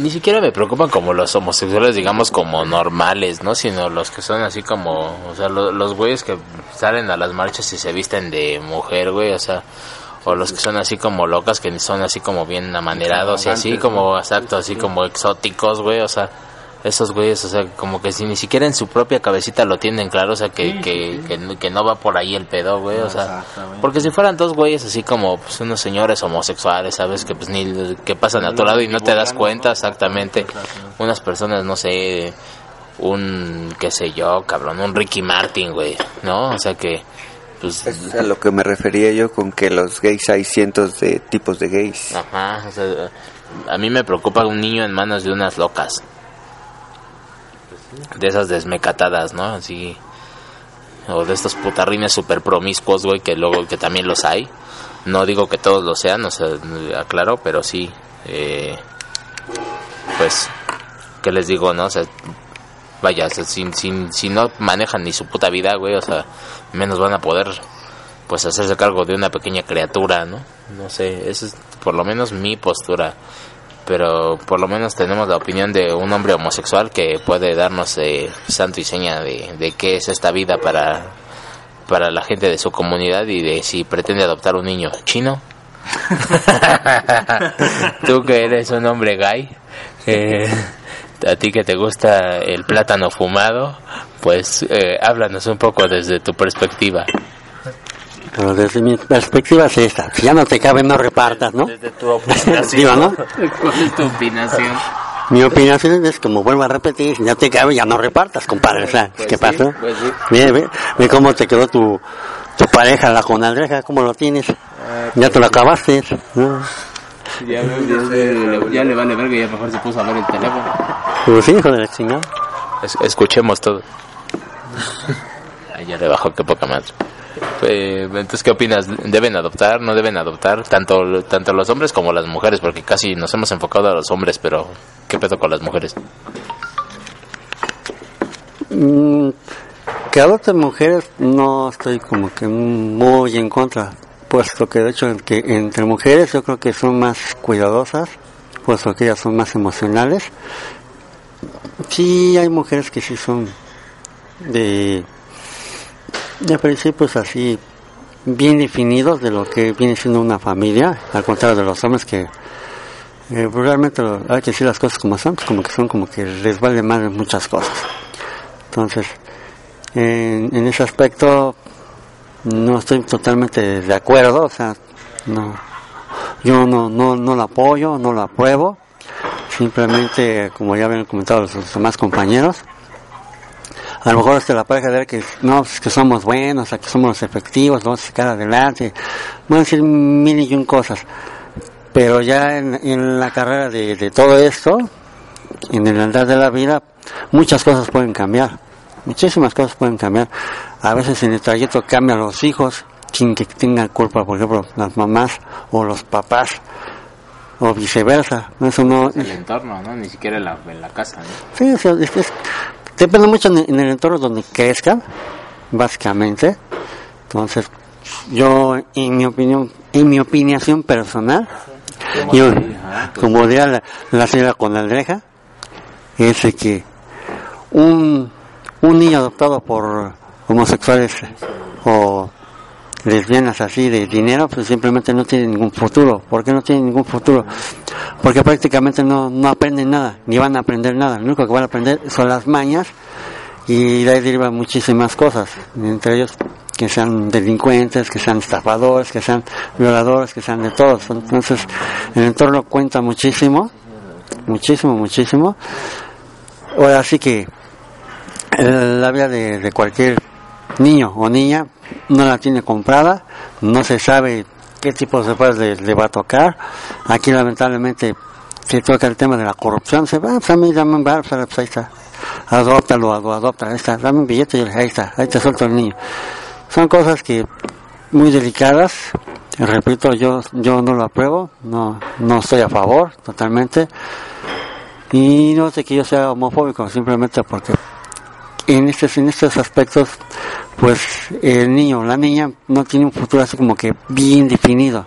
ni siquiera me preocupan como los homosexuales digamos como normales no sino los que son así como o sea lo- los güeyes que salen a las marchas y se visten de mujer güey o sea o los que son así como locas que son así como bien amanerados y así como exacto así como exóticos güey o sea esos güeyes, o sea, como que si ni siquiera en su propia cabecita lo tienen claro, o sea, que, que, que, no- que no va por ahí el pedo, güey, o sea, porque si fueran dos güeyes así como pues, unos señores homosexuales, ¿sabes? Que pues ni que pasan a tu lado y no te das cuenta exactamente, unas personas, no sé, un, qué sé yo, cabrón, un Ricky Martin, güey, ¿no? O sea que, pues, Es a lo que me refería yo con que los gays hay cientos de tipos de gays. Ajá, o sea, a mí me preocupa un niño en manos de unas locas. De esas desmecatadas, ¿no? Así. O de estos putarrines super promiscuos, güey, que luego que también los hay. No digo que todos lo sean, o sea, aclaro, pero sí. Eh, pues, ¿qué les digo, no? O sea, vaya, o sea, si, si, si no manejan ni su puta vida, güey, o sea, menos van a poder pues hacerse cargo de una pequeña criatura, ¿no? No sé, esa es por lo menos mi postura. Pero por lo menos tenemos la opinión de un hombre homosexual que puede darnos eh, santo y seña de, de qué es esta vida para, para la gente de su comunidad y de si pretende adoptar un niño chino. Tú que eres un hombre gay, eh, a ti que te gusta el plátano fumado, pues eh, háblanos un poco desde tu perspectiva. Pero desde mi perspectiva es esta. Si ya no te cabe, no repartas, ¿no? Desde tu. Digo, ¿no? ¿Cuál es tu opinación? Mi opinión es como vuelvo a repetir, si ya te cabe, ya no repartas, compadre. O sea, ¿qué pasó? pues sí. Ve, ve, ve cómo te quedó tu, tu pareja, la conaldreja, cómo lo tienes. Ya te lo acabaste, ¿no? Ya, ya, le vale verga y ya mejor se puso a ver el teléfono. Pues sí, hijo de la chingada. escuchemos todo. Ay, ya le bajó, qué poca madre. Eh, entonces, ¿qué opinas? ¿Deben adoptar? ¿No deben adoptar? Tanto, tanto los hombres como las mujeres, porque casi nos hemos enfocado a los hombres, pero ¿qué pedo con las mujeres? Mm, que adopten mujeres no estoy como que muy en contra, puesto que de hecho entre mujeres yo creo que son más cuidadosas, puesto que ellas son más emocionales. Sí hay mujeres que sí son de, de principios así bien definidos de lo que viene siendo una familia, al contrario de los hombres que eh, pues realmente hay que decir las cosas como son, pues como que son como que les vale más muchas cosas. Entonces, en, en ese aspecto no estoy totalmente de acuerdo, o sea, no, yo no, no, no lo apoyo, no lo apruebo, simplemente, como ya habían comentado los demás compañeros, a lo mejor hasta la pareja de que no, pues que somos buenos, que somos efectivos, vamos a sacar adelante, van a decir mil y un cosas, pero ya en, en la carrera de, de todo esto, en el andar de la vida, muchas cosas pueden cambiar. Muchísimas cosas pueden cambiar. A veces en el trayecto cambian los hijos sin que tengan culpa, por ejemplo, las mamás o los papás, o viceversa. Eso no. El entorno, ¿no? Ni siquiera en la, en la casa, ¿no? Sí, es- es- depende mucho en, el entorno donde crezcan, básicamente. Entonces, yo, en mi opinión, en mi opinión personal, yo, como diría la, la señora Conaldreja, es que un, un niño adoptado por homosexuales o lesbianas así de dinero, pues simplemente no tiene ningún futuro. ¿Por qué no tiene ningún futuro? Porque prácticamente no, no aprenden nada, ni van a aprender nada. Lo único que van a aprender son las mañas y de ahí derivan muchísimas cosas, entre ellos que sean delincuentes, que sean estafadores, que sean violadores, que sean de todos. Entonces, el entorno cuenta muchísimo, muchísimo, muchísimo. Ahora sí que eh, la vida de, de cualquier niño o niña no la tiene comprada, no se sabe qué tipo de padres le, va a tocar. Aquí lamentablemente se toca el tema de la corrupción, se va, pues a mí dame un bar, pues ahí está, adóptalo, ado- adopta, ahí está, dame un billete y ahí está, ahí te suelto el niño. Son cosas que muy delicadas, repito, yo yo no lo apruebo, no no estoy a favor totalmente. Y no sé que yo sea homofóbico, simplemente porque en estos, en estos aspectos, pues el niño o la niña no tiene un futuro así como que bien definido.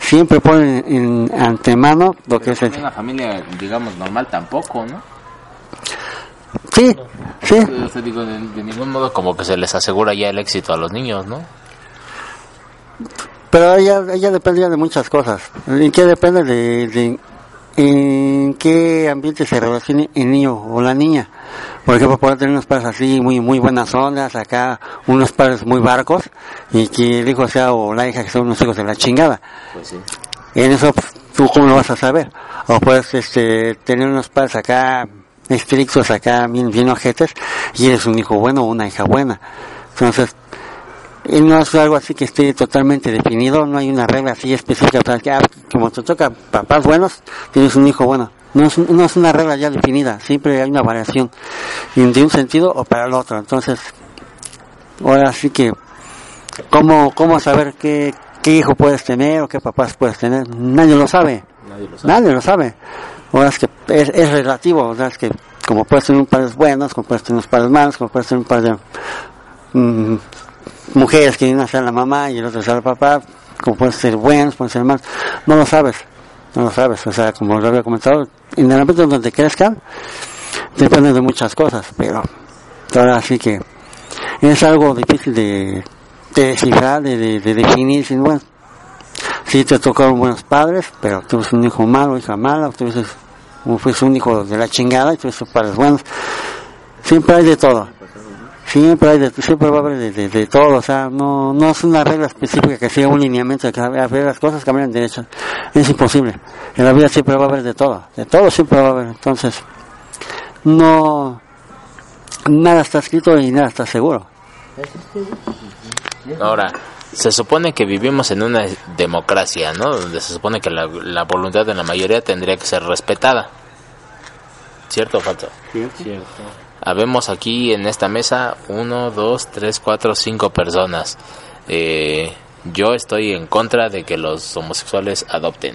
Siempre ponen en antemano lo que es el... una familia, digamos, normal tampoco, ¿no? Sí, sí, O sea, digo, de, de ningún modo como que se les asegura ya el éxito a los niños, ¿no? pero ella, ella depende de muchas cosas. ¿En qué depende? De, de- en en qué ambiente se relaciona el niño o la niña. Por ejemplo, puede tener unos padres así, muy muy buenas ondas, acá unos padres muy barcos, y que el hijo sea o la hija que son unos hijos de la chingada. Pues sí. En eso, pues, ¿tú cómo lo vas a saber? O puedes este, tener unos padres acá estrictos, acá bien, bien ojetes, y eres un hijo bueno o una hija buena. Entonces, y no es algo así que esté totalmente definido, no hay una regla así específica para que, ah, como te toca papás buenos, tienes un hijo bueno. No es, no es una regla ya definida, siempre hay una variación de un sentido o para el otro. Entonces, ahora sí que, ¿cómo, cómo saber qué, qué hijo puedes tener o qué papás puedes tener? Nadie lo sabe. Nadie lo sabe. Nadie lo sabe. Ahora es que es, es relativo, o sea, es que como puedes tener un padres buenos, como puedes tener unos padres malos, como puedes tener un padre mm, mujeres que una sea la mamá y el otro sea el papá, como pueden ser buenos, pueden ser malos, no lo sabes, no lo sabes, o sea, como lo había comentado, ámbito donde crezcan, depende de muchas cosas, pero ahora sí que es algo difícil de, de descifrar, de, de, de definir, sin, bueno, sí te tocaron buenos padres, pero tuviste un hijo malo, hija mala, tuviste, fuiste un hijo de la chingada y tuviste padres buenos, siempre hay de todo. Siempre hay de, siempre va a haber de, de, de todo, o sea, no, no es una regla específica que sea un lineamiento de que a ver, las cosas cambian de derecha. Es imposible. En la vida siempre va a haber de todo, de todo siempre va a haber. Entonces, no, nada está escrito y nada está seguro. Ahora, se supone que vivimos en una democracia, ¿no? Donde se supone que la, la voluntad de la mayoría tendría que ser respetada. ¿Cierto o falso? Cierto. Habemos aquí en esta mesa uno, dos, tres, cuatro, cinco personas. Eh, yo estoy en contra de que los homosexuales adopten.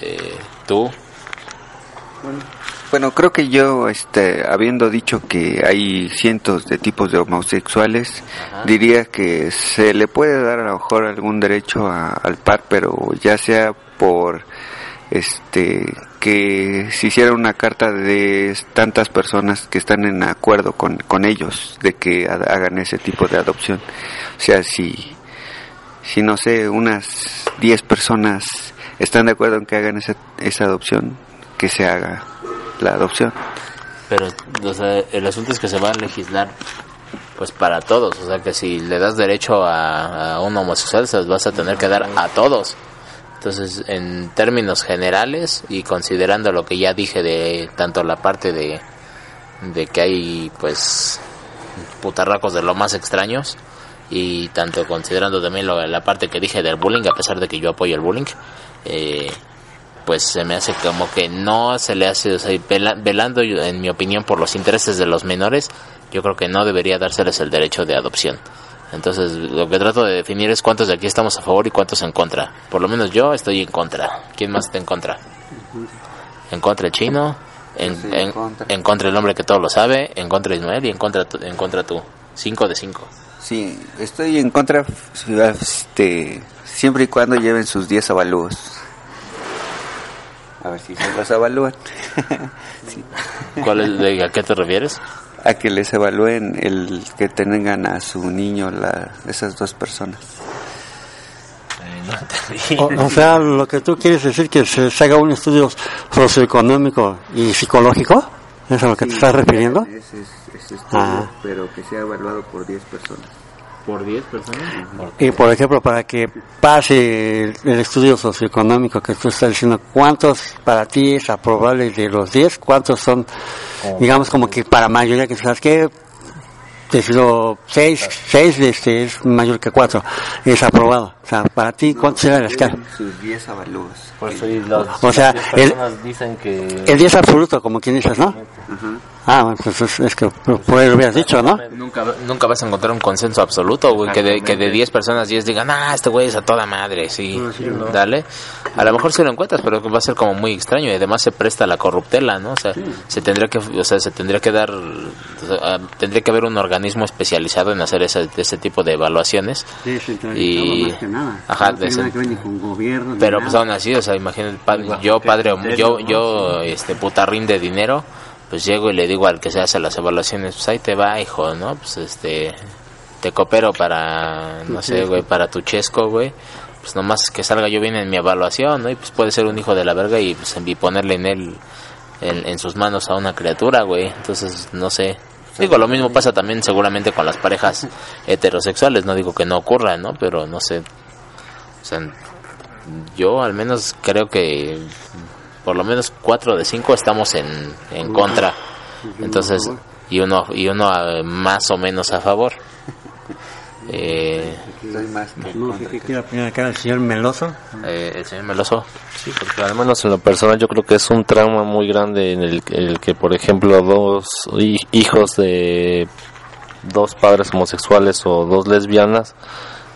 Eh, ¿Tú? Bueno, creo que yo, este, habiendo dicho que hay cientos de tipos de homosexuales, diría que se le puede dar a lo mejor algún derecho a- al par, pero ya sea por, este, que se hiciera una carta de tantas personas que están en acuerdo con, con ellos de que ha- hagan ese tipo de adopción. O sea, si, si no sé, unas 10 personas están de acuerdo en que hagan esa, esa adopción, que se haga la adopción. Pero el asunto es que se va a legislar pues para todos. O sea que si le das derecho a, a un homosexual, se los vas a tener que dar a todos. Entonces, en términos generales y considerando lo que ya dije de tanto la parte de, de que hay pues putarracos de lo más extraños y tanto considerando también lo, la parte que dije del bullying, a pesar de que yo apoyo el bullying, eh, pues se me hace como que no se le hace, o sea, vela- velando en mi opinión por los intereses de los menores, yo creo que no debería dárseles el derecho de adopción. Entonces, lo que trato de definir es cuántos de aquí estamos a favor y cuántos en contra. Por lo menos yo estoy en contra. ¿Quién más está en contra? En contra el chino, en, Sí, en en, contra. en contra el hombre que todo lo sabe, en contra Ismael y en contra, en contra tú. Cinco de cinco. Sí, estoy en contra este, siempre y cuando lleven sus 10 avalúos. A ver si se los evalúan. Sí. ¿Cuál es, de, ¿A qué te refieres? A que les evalúen el que tengan a su niño la, esas dos personas. O, o sea, lo que tú quieres decir que se, se haga un estudio socioeconómico y psicológico, ¿eso es a lo que te estás refiriendo? Ese, ese estudio, Ah. pero que sea evaluado por 10 personas. ¿Por diez personas? Y por ejemplo, para que pase el, estudio socioeconómico que tú estás diciendo, ¿cuántos para ti es aprobable de los 10? ¿Cuántos son, digamos, como que para mayoría que sabes que decido 6, 6 este, es mayor que 4, es aprobado? O sea, para ti, ¿cuánto será la escala? Sus 10 avalúos. Por eso y las O sea, las el- personas dicen que El 10 absoluto, como quien dices, ¿no? Ah, bueno, pues es, es que por por ahí lo hubieras dicho, ¿no? Nunca, nunca vas a encontrar un consenso absoluto, güey, que de, que de 10 personas 10 digan, ah, este güey es a toda madre, sí, dale. A lo mejor sí lo encuentras, pero va a ser como muy extraño y además se presta a la corruptela, ¿no? O sea, se tendría que, o sea, se tendría que dar, o sea, ah, tendría que haber un organismo especializado en hacer ese, ese tipo de evaluaciones. Y- ajá, de ese- Pero pues aún así, o sea, imagínate, pa- yo padre, yo, yo, este putarrín de dinero, pues llego y le digo al que se hace las evaluaciones, pues ahí te va, hijo, ¿no? Pues este, te coopero para, no sé, güey, para tu chesco, güey. pues nomás que salga yo bien en mi evaluación, ¿no? Y pues puede ser un hijo de la verga y pues y ponerle en él en, en sus manos a una criatura, güey. Entonces, no sé. Digo, lo mismo pasa también seguramente con las parejas heterosexuales, no digo que no ocurra, ¿no? Pero no sé. O sea, yo al menos creo que por lo menos cuatro de cinco estamos en, en contra. Entonces, y uno, y uno eh, más o menos a favor. Eh, Soy más que No qué señor Meloso. eh, el señor Meloso. Sí, porque al menos en lo personal yo creo que es un trauma muy grande en el, el que, por ejemplo, dos hi- hijos de dos padres homosexuales o dos lesbianas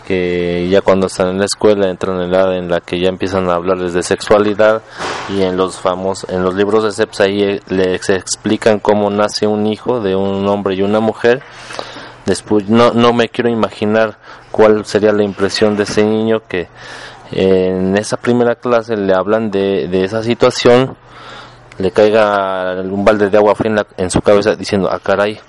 que ya cuando están en la escuela entran en la edad en la que ya empiezan a hablarles de sexualidad y en los famosos en los libros de Seps ahí eh, les explican cómo nace un hijo de un hombre y una mujer. Después no no me quiero imaginar cuál sería la impresión de ese niño que en esa primera clase le hablan de, de esa situación le caiga un balde de agua fría en, su cabeza diciendo ah caray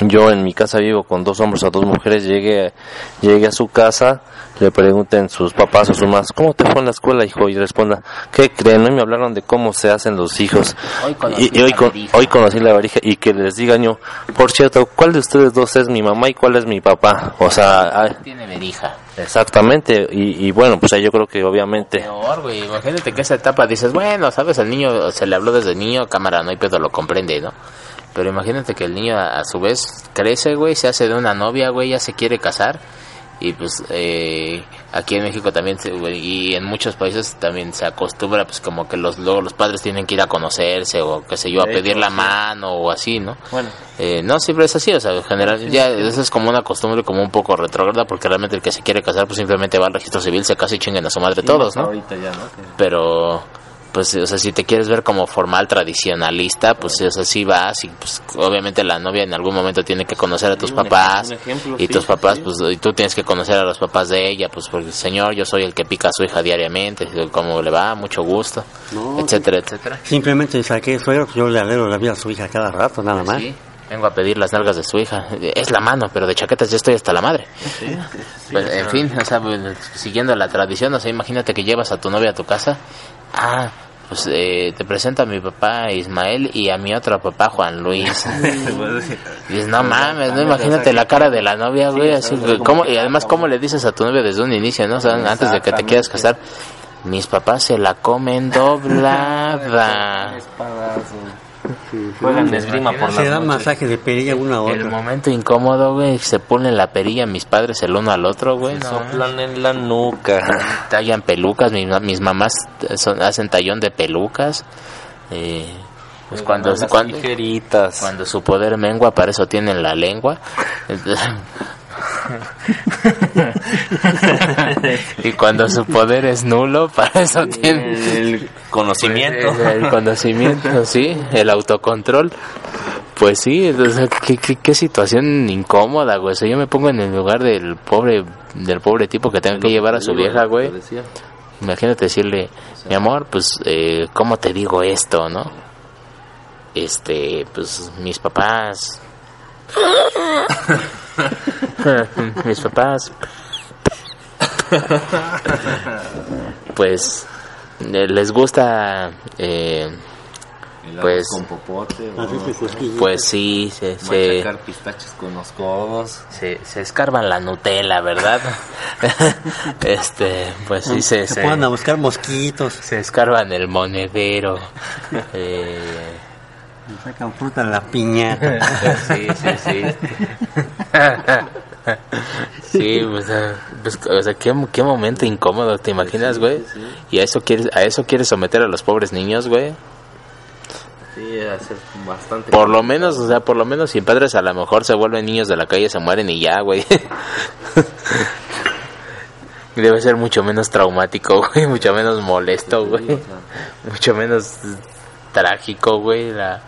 yo en mi casa vivo con dos hombres o dos mujeres, llegué, llegué a su casa, le pregunten sus papás o sus mamás, ¿cómo te fue en la escuela, hijo? Y responda, ¿qué creen? Hoy me hablaron de cómo se hacen los hijos. Hoy conocí y, y hoy, la con- verija". hoy conocí la varija y que les digan yo, por cierto, ¿cuál de ustedes dos es mi mamá y cuál es mi papá? O sea, ah, Tiene verija. exactamente. Y, y bueno, pues ahí yo creo que obviamente... Peor, güey. Imagínate que esa etapa dices, bueno, sabes, al niño se le habló desde niño, cámara, no hay pedo, lo comprende, ¿no? Pero imagínate que el niño a, a su vez crece, güey, se hace de una novia, güey, ya se quiere casar. Y pues eh, aquí en México también, güey, y en muchos países también se acostumbra, pues como que los luego los padres tienen que ir a conocerse o qué sé yo, a pedir la mano o así, ¿no? Bueno, Eh, no siempre es así, o sea, en general ya eso es como una costumbre como un poco retrógrada porque realmente el que se quiere casar pues simplemente va al registro civil, se casa y chinguen a su madre todos, ¿no? Ahorita ya, ¿no? Pero pues o sea, si te quieres ver como formal tradicionalista, pues o sea, sí vas y pues obviamente la novia en algún momento tiene que conocer a tus papás ejemplo, y sí, tus papás sí. pues y tú tienes que conocer a los papás de ella, pues porque señor, yo soy el que pica a su hija diariamente, cómo le va, mucho gusto, No, etcétera, etcétera. Simplemente saqué suegro, yo le alegro la vida a su hija cada rato, nada más. Sí, vengo a pedir las nalgas de su hija. Es la mano, pero de chaquetas ya estoy hasta la madre. Pues, en fin, o sea, pues, siguiendo la tradición, o sea, imagínate que llevas a tu novia a tu casa. Ah, pues eh, te presento a mi papá Ismael y a mi otro papá Juan Luis. Y dices, no mames, no imagínate la cara de la novia, güey, así, ¿cómo? y además, ¿cómo le dices a tu novia desde un inicio, no? O sea, antes de que te quieras casar, mis papás se la comen doblada. Juegan esgrima por Se dan noches. masaje de perilla una a El momento incómodo, güey, se ponen la perilla mis padres el uno al otro, güey, no. Soplan en la nuca. Tallan pelucas, mis, ma- mis mamás son- hacen tallón de pelucas. Eh, pues cuando, cuando, cuando su poder mengua, para eso tienen la lengua. y cuando su poder es nulo, para eso tienen el conocimiento. el conocimiento, sí, el autocontrol. Pues sí, entonces, ¿qué, qué, qué situación incómoda, güey. O sea, yo me pongo en el lugar del pobre del pobre tipo que tenga que llevar a su vieja, güey. Imagínate decirle, mi amor, pues, eh, ¿cómo te digo esto, no? Este, pues, mis papás... mis papás... pues, eh, les gusta... Eh, pues, con popote. Cosquillas. pues sí, se, se, pistaches con los codos. se, se escarban la Nutella, ¿verdad? este, pues sí, se, se se, ponen a buscar mosquitos, se escarban el monedero. Eh, sacan fruta en la piñata. sí, sí, sí. Sí, pues, o sea, ¿qué, qué momento incómodo, ¿te imaginas, güey? Y a eso quieres, a eso quieres someter a los pobres niños, güey. Sí, hacer bastante. Por lo menos, o sea, por lo menos sin padres a lo mejor se vuelven niños de la calle, se mueren y ya, güey. Debe ser mucho menos traumático, güey, mucho menos molesto, güey. Mucho menos trágico, güey, la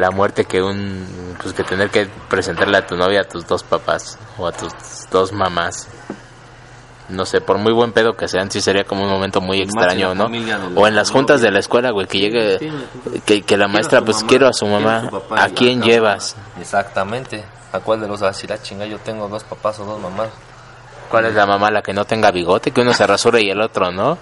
la muerte que un pues que tener que presentarle a tu novia a tus dos papás o a tus dos mamás. No sé, por muy buen pedo que sean, sí sería como un momento muy extraño, la ¿no? la O en las juntas de la escuela, güey, que llegue, que, que la maestra, pues quiero a su mamá, ¿a quién llevas? Exactamente. ¿A cuál de los vas a decir, ah, chinga, yo tengo dos papás o dos mamás? ¿Cuál es la mamá la que no tenga bigote? Que uno se rasura y el otro no.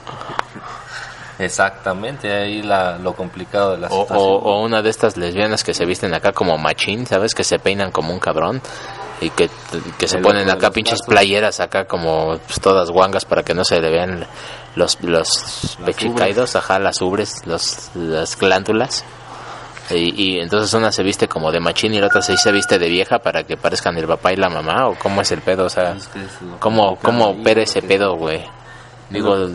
Exactamente, ahí la, lo complicado de la O, situación. o, o una de estas lesbianas que se visten acá como machín, ¿sabes? Que se peinan como un cabrón y que, que se ponen acá pinches playeras acá como pues, todas guangas para que no se le vean los, los pechicaidos, ajá, las ubres, los, las glándulas. Y, y entonces una se viste como de machín y la otra se, se viste de vieja para que parezcan el papá y la mamá, o cómo es el pedo, o sea, Es que es cómo, cómo opera ese pedo, güey. Digo,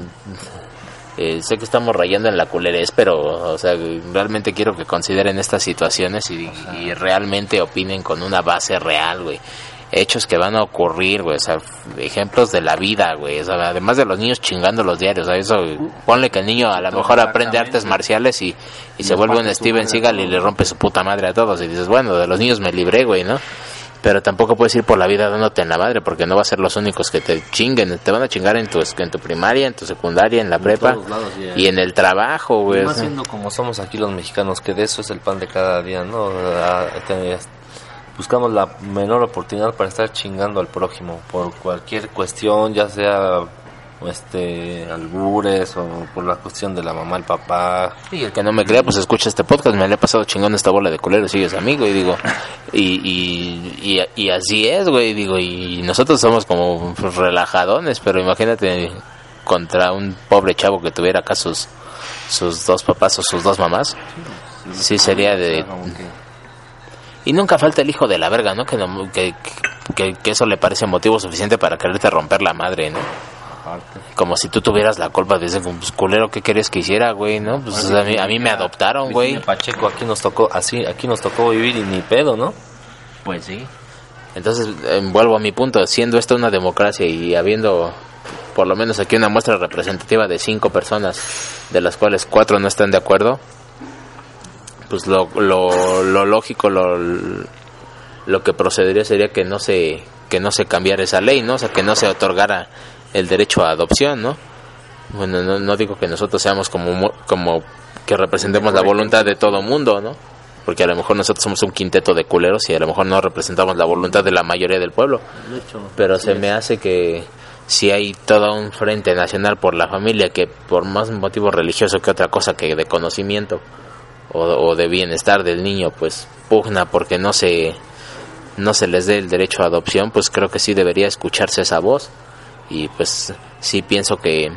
eh, sé que estamos rayando en la culerez, pero, o sea, realmente quiero que consideren estas situaciones y, y realmente opinen con una base real, güey. Hechos que van a ocurrir, güey, o sea, ejemplos de la vida, güey. O sea, además de los niños chingando los diarios, o sea, eso, ponle que el niño a lo mejor aprende artes marciales y, y se vuelve un Steven Seagal y le rompe su puta madre a todos. Y dices, bueno, de los niños me libré, güey, ¿no? Pero tampoco puedes ir por la vida dándote en la madre, porque no va a ser los únicos que te chinguen. Te van a chingar en tu, en tu primaria, en tu secundaria, en la prepa lados, y en el trabajo, güey. Más siendo como somos aquí los mexicanos, que de eso es el pan de cada día, ¿no? Ah, Buscamos la menor oportunidad para estar chingando al prójimo por cualquier cuestión, ya sea este albures o por la cuestión de la mamá, el papá. Y el que no me crea, pues escucha este podcast. Me le he pasado chingando esta bola de culeros y es amigo. Y digo, y, y, y, y así es, güey. Digo, y nosotros somos como pues, relajadones, pero imagínate contra un pobre chavo que tuviera acá sus, sus dos papás o sus dos mamás. Sí, sería de. Y nunca falta el hijo de la verga, ¿no? Que, que, que, que eso le parece motivo suficiente para quererte romper la madre, ¿no? Como si tú tuvieras la culpa de ese pues, culero, ¿qué querías que hiciera, güey? ¿No? Pues a mí, a mí me adoptaron, güey. Virginia Pacheco, aquí nos tocó, así, aquí nos tocó vivir y ni pedo, ¿no? Pues sí. Entonces, eh, vuelvo a mi punto, siendo esto una democracia y habiendo por lo menos aquí una muestra representativa de cinco personas, de las cuales cuatro no están de acuerdo, pues lo, lo, lo lógico, lo, lo que procedería sería que no se que no se cambiara esa ley, ¿no? O sea, que no se otorgara el derecho a adopción, ¿no? Bueno, no, no digo que nosotros seamos como como que representemos la voluntad de todo mundo, ¿no? Porque a lo mejor nosotros somos un quinteto de culeros y a lo mejor no representamos la voluntad de la mayoría del pueblo. Pero se me hace que si hay todo un frente nacional por la familia que por más motivo religioso que otra cosa que de conocimiento o, o de bienestar del niño, pues pugna porque no se no se les dé el derecho a adopción, pues creo que sí debería escucharse esa voz y pues sí pienso que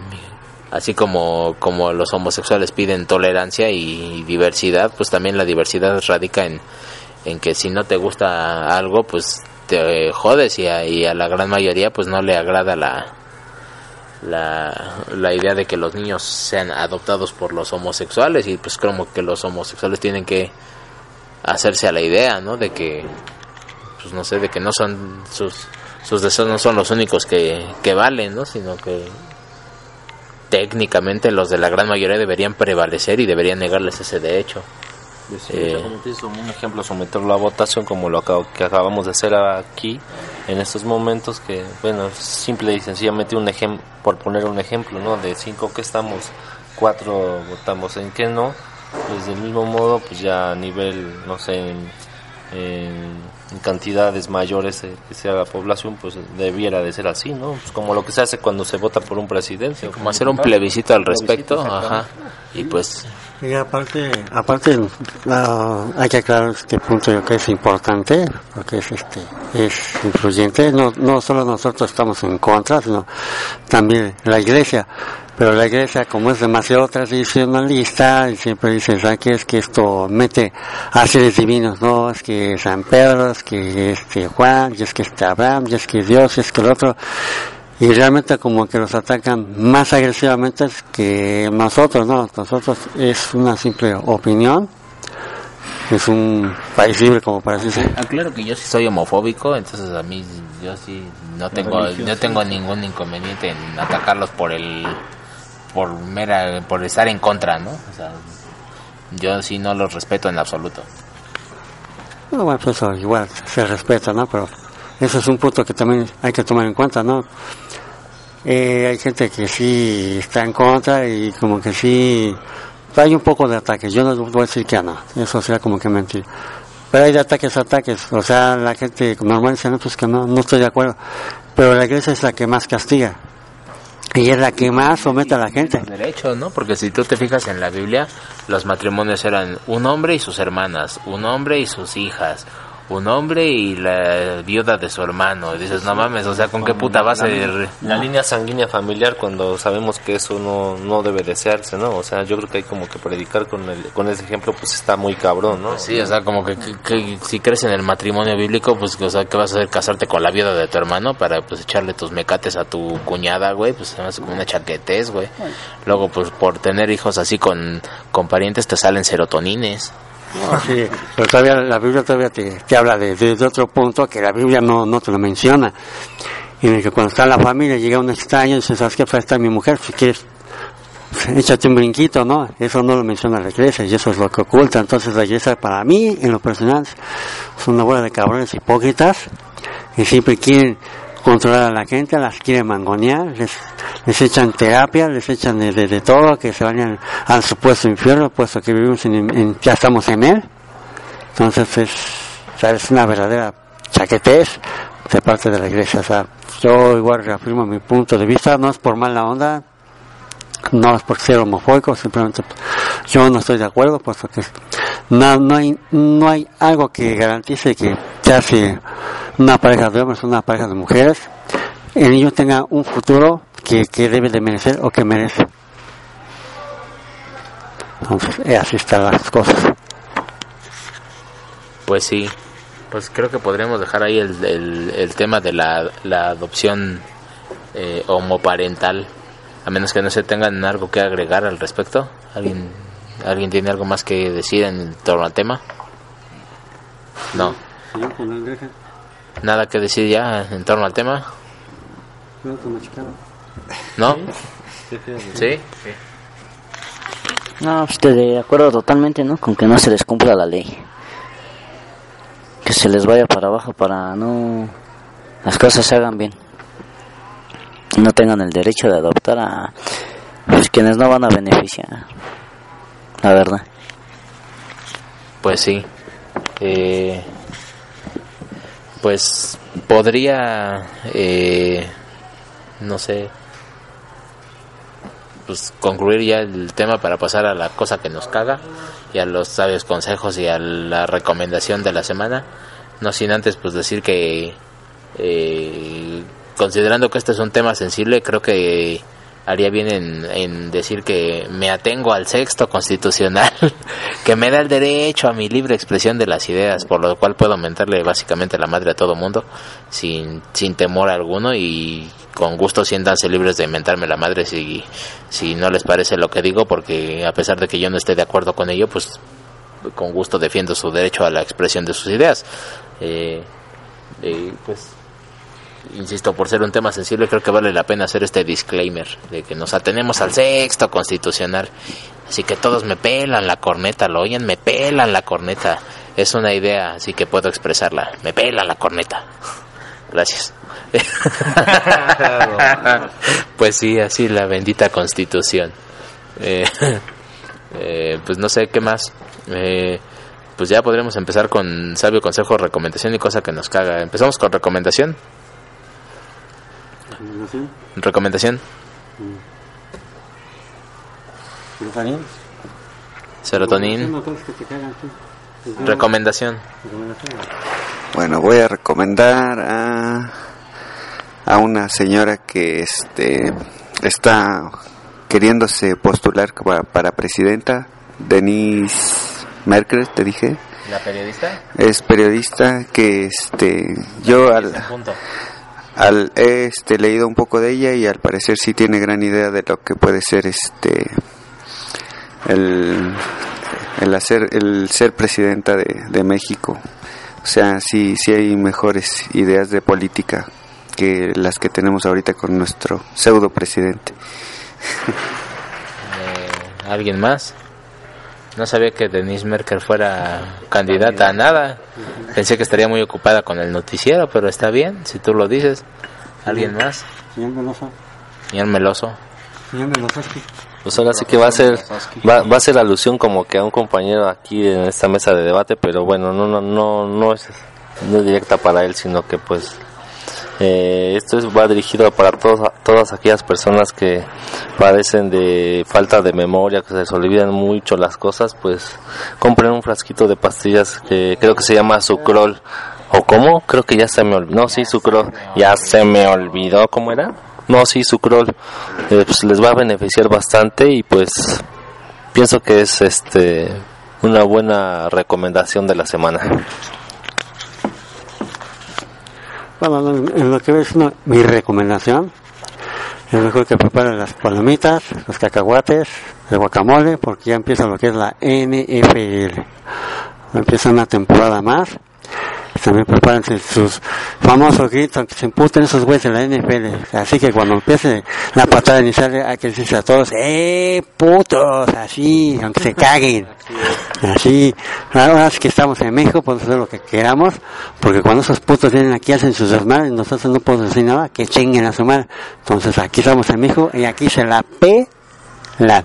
así como como los homosexuales piden tolerancia y diversidad, pues también la diversidad radica en en que si no te gusta algo, pues te jodes y a, y a la gran mayoría pues no le agrada la la, la idea de que los niños sean adoptados por los homosexuales y pues como que los homosexuales tienen que hacerse a la idea, ¿no? De que pues no sé, de que no son sus sus deseos no son los únicos que, que valen, ¿no? Sino que técnicamente los de la gran mayoría deberían prevalecer y deberían negarles ese derecho. Eh, como te hizo un ejemplo, someterlo a votación como lo acabo- que acabamos de hacer aquí en estos momentos que, bueno, simple y sencillamente un ejemplo, por poner un ejemplo, ¿no? De cinco que estamos, cuatro votamos en que no, pues del mismo modo, pues ya a nivel, no sé, en, en- en cantidades mayores eh, que sea la población, pues debiera de ser así, ¿no? Pues como lo que se hace cuando se vota por un presidente. como hacer un plebiscito al respecto, ajá. Y pues Y aparte, aparte la- hay que aclarar este punto yo que es importante, porque es este es influyente. No, no solo nosotros estamos en contra, sino también la iglesia. Pero la iglesia, como es demasiado tradicionalista, y siempre dice, ¿sabes qué? Es que esto mete a seres divinos, ¿no? Es que San Pedro, es que este Juan, y es que este Abraham, y es que Dios, y es que el otro y realmente como que los atacan más agresivamente que nosotros, ¿no? Nosotros es una simple opinión, es un país libre como para así decir. Aclaro que yo sí soy homofóbico, entonces a mí yo sí no tengo no tengo ningún inconveniente en atacarlos por el por mera por estar en contra, ¿no? Yo sí no los respeto en absoluto. No, bueno, pues eso igual se respeta, ¿no? Pero eso es un punto que también hay que tomar en cuenta, ¿no? Eh, hay gente que sí está en contra y como que sí hay un poco de ataques. Yo no voy a decir que no, eso sería como que mentir. Pero hay de ataques a ataques, o sea, la gente normal dice, pues que no, no estoy de acuerdo. pero la iglesia es la que más castiga y es la que más somete a la gente. Derecho, ¿no? Porque si tú te fijas en la Biblia, los matrimonios eran un hombre y sus hermanas, un hombre y sus hijas, un hombre y la viuda de su hermano. Y dices, no mames, o sea, ¿con qué puta base? de- La línea sanguínea familiar cuando sabemos que eso no, no debe desearse, ¿no? O sea, yo creo que hay como que predicar con, el, con ese ejemplo, pues está muy cabrón, ¿no? Sí, o sea, como que, que- que si crees en el matrimonio bíblico, pues, o sea, ¿qué vas a hacer? ¿Casarte con la viuda de tu hermano para, pues, echarle tus mecates a tu cuñada, güey? Pues, hace como una chaquetez, güey. Luego, pues, por tener hijos así con, con parientes te salen serotonines. Sí, pero todavía la Biblia todavía te, te habla de, de- otro punto que la Biblia no, no te lo menciona. En el que cuando está la familia llega un extraño y dice, ¿sabes qué? Fue esta mi mujer, si quieres, échate un brinquito, ¿no? Eso no lo menciona la iglesia y eso es lo que oculta. Entonces la iglesia para mí, en lo personal, es una bola de cabrones hipócritas que siempre quieren controlar a la gente, las quieren mangonear, les, les echan terapia, les echan de, de- todo, que se vayan al supuesto infierno, puesto que vivimos en, ya estamos en él. Entonces es, es una verdadera chaquetez de parte de la iglesia. O sea, yo igual reafirmo mi punto de vista, no es por mala onda, no es por ser homofóbico, simplemente yo no estoy de acuerdo, puesto que no, no, hay, no hay algo que garantice que ya si una pareja de hombres, una pareja de mujeres, el niño tenga un futuro que, que debe de merecer o que merece. Entonces, eh, así están las cosas. Pues sí, pues creo que podríamos dejar ahí el, el, el tema de la, la adopción eh, homoparental, a menos que no se tengan algo que agregar al respecto. ¿Alguien, ¿Alguien tiene algo más que decir en torno al tema? No, nada que decir ya en torno al tema. ¿No? ¿Sí? No, pues estoy de acuerdo totalmente, ¿no? Con que no se les cumpla la ley. Que se les vaya para abajo para no... Las cosas se hagan bien. No tengan el derecho de adoptar a... Pues quienes no van a beneficiar. La verdad. Pues sí. Eh, pues podría, eh, no sé, pues concluir ya el tema para pasar a la cosa que nos caga y a los sabios consejos y a la recomendación de la semana. No sin antes pues decir que eh, considerando que este es un tema sensible, creo que haría bien en, decir que me atengo al sexto constitucional, que me da el derecho a mi libre expresión de las ideas, por lo cual puedo mentarle básicamente la madre a todo mundo sin, sin temor alguno y con gusto siéntanse libres de mentarme la madre si, si no les parece lo que digo, porque a pesar de que yo no esté de acuerdo con ello, pues con gusto defiendo su derecho a la expresión de sus ideas. Eh, eh, pues insisto, por ser un tema sensible, creo que vale la pena hacer este disclaimer de que nos atenemos al sexto constitucional. Así que todos me pelan la corneta, ¿lo oyen? Me pelan la corneta. Es una idea, así que puedo expresarla. Me pelan la corneta. Gracias. pues sí, así la bendita constitución. Eh, eh, pues no sé qué más. Eh, pues ya podremos empezar con sabio consejo, recomendación y cosa que nos caga. Empezamos con recomendación. Recomendación. Serotonin. Recomendación. Bueno, voy a recomendar a, a una señora que este está queriéndose postular para, para presidenta, Denise Merkel, te dije. ¿La periodista? Es periodista que este yo al, Punto. Al he este, leído un poco de ella y al parecer sí tiene gran idea de lo que puede ser este el, el hacer el ser presidenta de, de México o sea sí sí hay mejores ideas de política que las que tenemos ahorita con nuestro pseudo presidente Eh, ¿Alguien más? No sabía que Denise Merkel fuera candidata a nada. Pensé que estaría muy ocupada con el noticiero, pero está bien, si tú lo dices. ¿Alguien más? Señor Veloso, Señor Meloso. señor Veloso, Pues ahora sí que va a ser va, va a ser alusión como que a un compañero aquí en esta mesa de debate, pero bueno, no no no no es no es directa para él, sino que pues Eh, esto es, va dirigido para todos, todas aquellas personas que padecen de falta de memoria, que se les olvidan mucho las cosas, pues compren un frasquito de pastillas que creo que se llama Sucrol. ¿O cómo? Creo que ya se me olvidó. No, sí, Sucrol. Ya se me olvidó. ¿Cómo era? No, sí, Sucrol. Eh, pues les va a beneficiar bastante y pues pienso que es este una buena recomendación de la semana. Bueno, en lo que es una- mi recomendación, es mejor que preparen las palomitas, los cacahuates, el guacamole, porque ya empieza lo que es la NFL. Empieza una temporada más. También prepárense sus famosos gritos, aunque se emputen esos güeyes en la NFL. Así que cuando empiece la patada inicial hay que decirse a todos, ¡eh, putos! Así, aunque se caguen. Así, ahora que estamos en México, podemos hacer lo que queramos, porque cuando esos putos vienen aquí hacen sus desmadres, nosotros no podemos decir nada, que chinguen a su madre. Entonces aquí estamos en México y aquí se la pelan.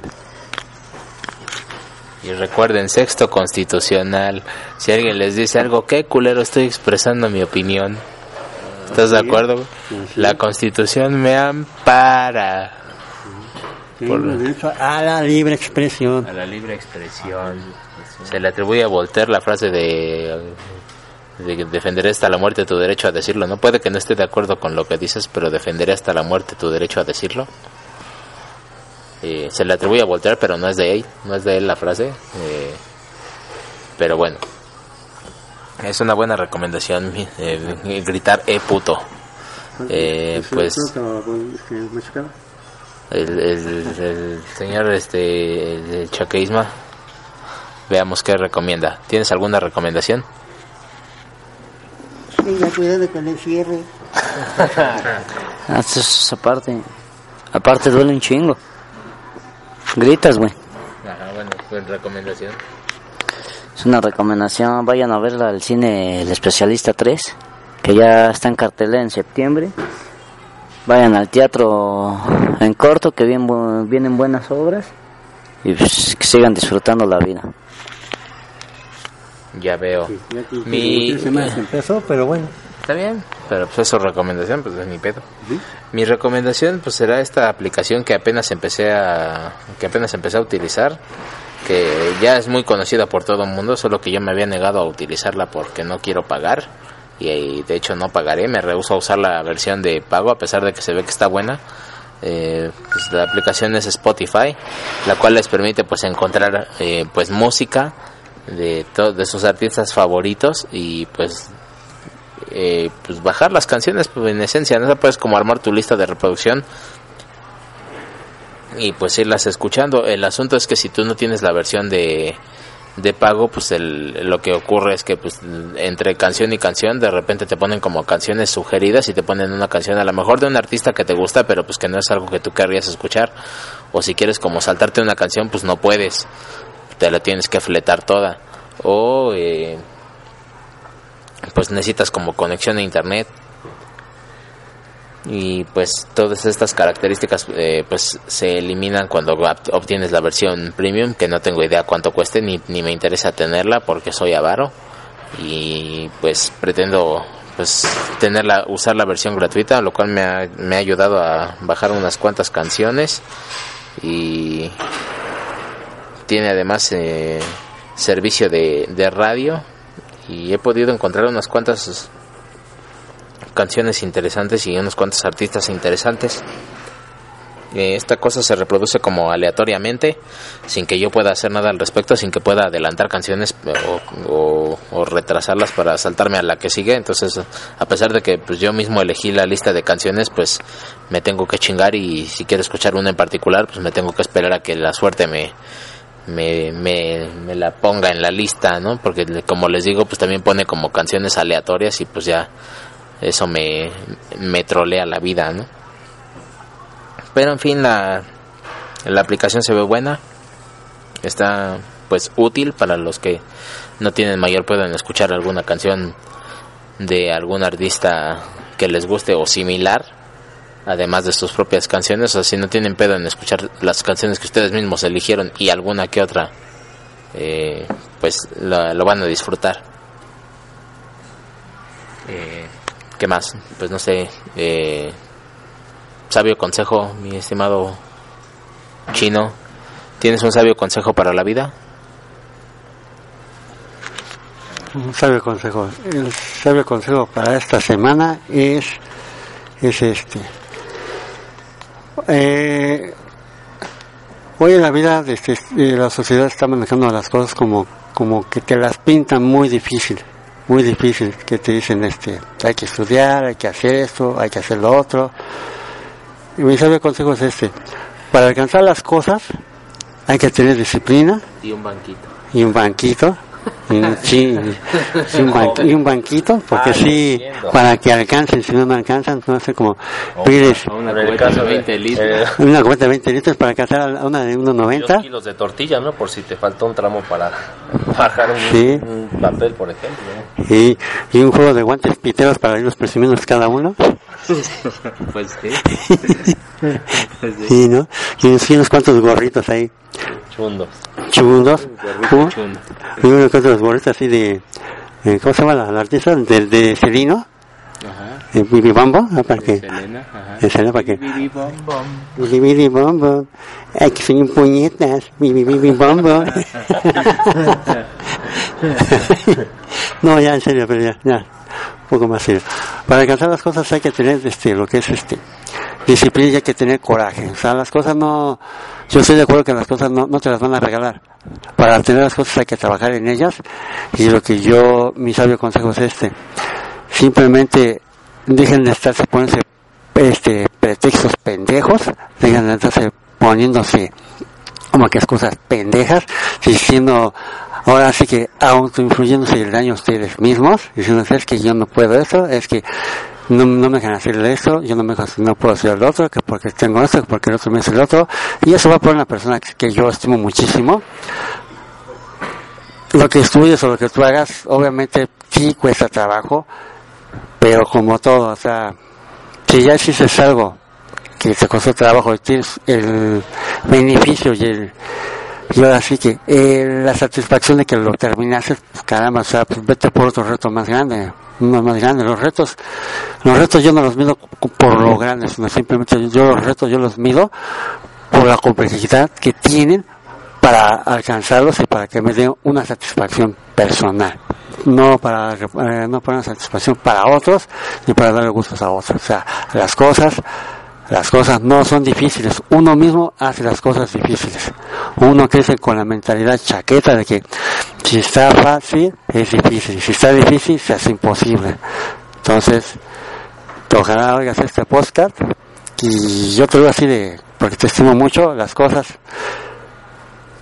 Y recuerden, sexto constitucional. Si alguien les dice algo, qué culero, estoy expresando mi opinión. ¿Estás de acuerdo? La constitución me ampara Por- a la libre expresión. a la libre expresión. Se le atribuye a Voltaire la frase de, defenderé hasta la muerte tu derecho a decirlo. No puede que no esté de acuerdo con lo que dices, pero defenderé hasta la muerte tu derecho a decirlo. Eh, se le atribuye a Voltaire, pero no es de él, no es de él la frase. eh, pero bueno, es una buena recomendación eh, gritar eh puto. Eh, pues el, el, el señor este el Chaqueisma, veamos qué recomienda. ¿Tienes alguna recomendación? Tenga cuidado con el cierre. Ah, aparte. Aparte duele un chingo. Gritas, güey. Ajá, bueno, pues recomendación. Es una recomendación. Vayan a verla al cine El Especialista 3, que ya está en cartelera en septiembre. Vayan al teatro en corto, que bien, vienen buenas obras. Y pues, que sigan disfrutando la vida. Ya veo. Mi- Mi... semanas empezó, pero bueno. Está bien, pero pues eso recomendación, pues es mi pedo. Mi recomendación pues será esta aplicación que apenas empecé a que apenas empecé a utilizar, que ya es muy conocida por todo el mundo, solo que yo me había negado a utilizarla porque no quiero pagar y, de hecho no pagaré, me rehúso a usar la versión de pago a pesar de que se ve que está buena. Eh, pues la aplicación es Spotify, la cual les permite pues encontrar eh, pues música de de sus artistas favoritos y pues eh, pues bajar las canciones pues, en esencia no puedes como armar tu lista de reproducción y pues irlas escuchando. El asunto es que si tú no tienes la versión de de pago pues el, lo que ocurre es que pues entre canción y canción de repente te ponen como canciones sugeridas y te ponen una canción a lo mejor de un artista que te gusta pero pues que no es algo que tú querrías escuchar. O si quieres como saltarte una canción pues no puedes. Te la tienes que fletar toda. O eh, pues necesitas como conexión a internet. Y pues todas estas características eh, pues se eliminan cuando ob- obtienes la versión premium que no tengo idea cuánto cueste ni, ni me interesa tenerla porque soy avaro. Y pues pretendo pues tenerla usar la versión gratuita lo cual me ha, me ha ayudado a bajar unas cuantas canciones. Y tiene además eh, servicio de, de radio y he podido encontrar unas cuantas canciones interesantes y unos cuantos artistas interesantes. Eh, esta cosa se reproduce como aleatoriamente, sin que yo pueda hacer nada al respecto, sin que pueda adelantar canciones eh, o, retrasarlas para saltarme a la que sigue. Entonces, a pesar de que pues, yo mismo elegí la lista de canciones, pues me tengo que chingar y si quiero escuchar una en particular, pues me tengo que esperar a que la suerte me, me, me, me la ponga en la lista, ¿no? Porque como les digo, pues también pone como canciones aleatorias y pues ya eso me, me trolea la vida, ¿no? Pero en fin, la, la aplicación se ve buena, está pues útil para los que no tienen mayor pedo en escuchar alguna canción de algún artista que les guste o similar, además de sus propias canciones, o si no tienen pedo en escuchar las canciones que ustedes mismos eligieron y alguna que otra, eh, pues lo, lo van a disfrutar. Eh, ¿Qué más? Pues no sé. Eh, sabio consejo, mi estimado chino. ¿Tienes un sabio consejo para la vida? Un sabio consejo. El sabio consejo para esta semana es, es este. Eh, hoy en la vida de, este- de la sociedad está manejando las cosas como, como que te las pintan muy difícil, muy difícil, que te dicen este, hay que estudiar, hay que hacer esto, hay que hacer lo otro. Y mi sabio consejo es este, para alcanzar las cosas hay que tener disciplina, Y un banquito. y un banquito y un, sí, y un, ban- y un banquito porque Ah, sí entiendo. para que alcancen si no me alcanzan no sé como pides Una el cubeta de de 20 litros. eh, una cubeta de 20 litros para alcanzar a una de dos 1.90 kilos de tortilla, ¿no? Por si te faltó un tramo para bajar un, Sí. un papel, por ejemplo. ¿no? y, y un juego de guantes piteros para irlos presumiendo cada uno Pues sí. no y unos, cuantos gorritos ahí Chundos. chundos ¿no? Chun. y unos cuantos gorritos así de eh, ¿cómo se llama la, la artista? de, de Celino Ajá. Bibi Bambo ¿no? para que Selena. Ajá. Selena, para que Biri, bom, bom. Bili bili bom bom. Ay, que soy un puñetas. Bili bili bom bom. no, ya, en serio, pero ya, ya. Un poco más serio. Para alcanzar las cosas hay que tener, este, lo que es, este, disciplina y hay que tener coraje. O sea, las cosas no, yo estoy de acuerdo que las cosas no, no te las van a regalar. Para tener las cosas hay que trabajar en ellas. Y lo que yo, mi sabio consejo es este. Simplemente dejen de estarse poniéndose este pretextos pendejos, dejen de estarse poniéndose como que excusas pendejas, diciendo ahora sí que autoinfluyéndose el daño a ustedes mismos, diciendo es que yo no puedo esto, es que no, no me dejan hacer esto, yo no me no puedo hacer el otro, que porque tengo esto, que porque el otro me hace el otro, y eso va por una persona que, que yo estimo muchísimo. Lo que estudies o lo que tú hagas, obviamente sí cuesta trabajo, pero como todo, o sea, si ya hiciste algo que te costó trabajo y tienes el beneficio y el y ahora sí que eh, la satisfacción de que lo terminaste, pues, caramba, o sea, pues vete por otro reto más grande, más grande. Los retos, los retos yo no los mido por lo grande, sino simplemente yo los retos yo los mido por la complejidad que tienen para alcanzarlos y para que me den una satisfacción personal. No para, eh, no para una satisfacción para otros, ni para darle gustos a otros. O sea, las cosas, las cosas no son difíciles. Uno mismo hace las cosas difíciles. Uno crece con la mentalidad chaqueta de que si está fácil, es difícil. Si está difícil, se hace imposible. Entonces, ojalá oigas este podcast y yo te digo así de, porque te estimo mucho, las cosas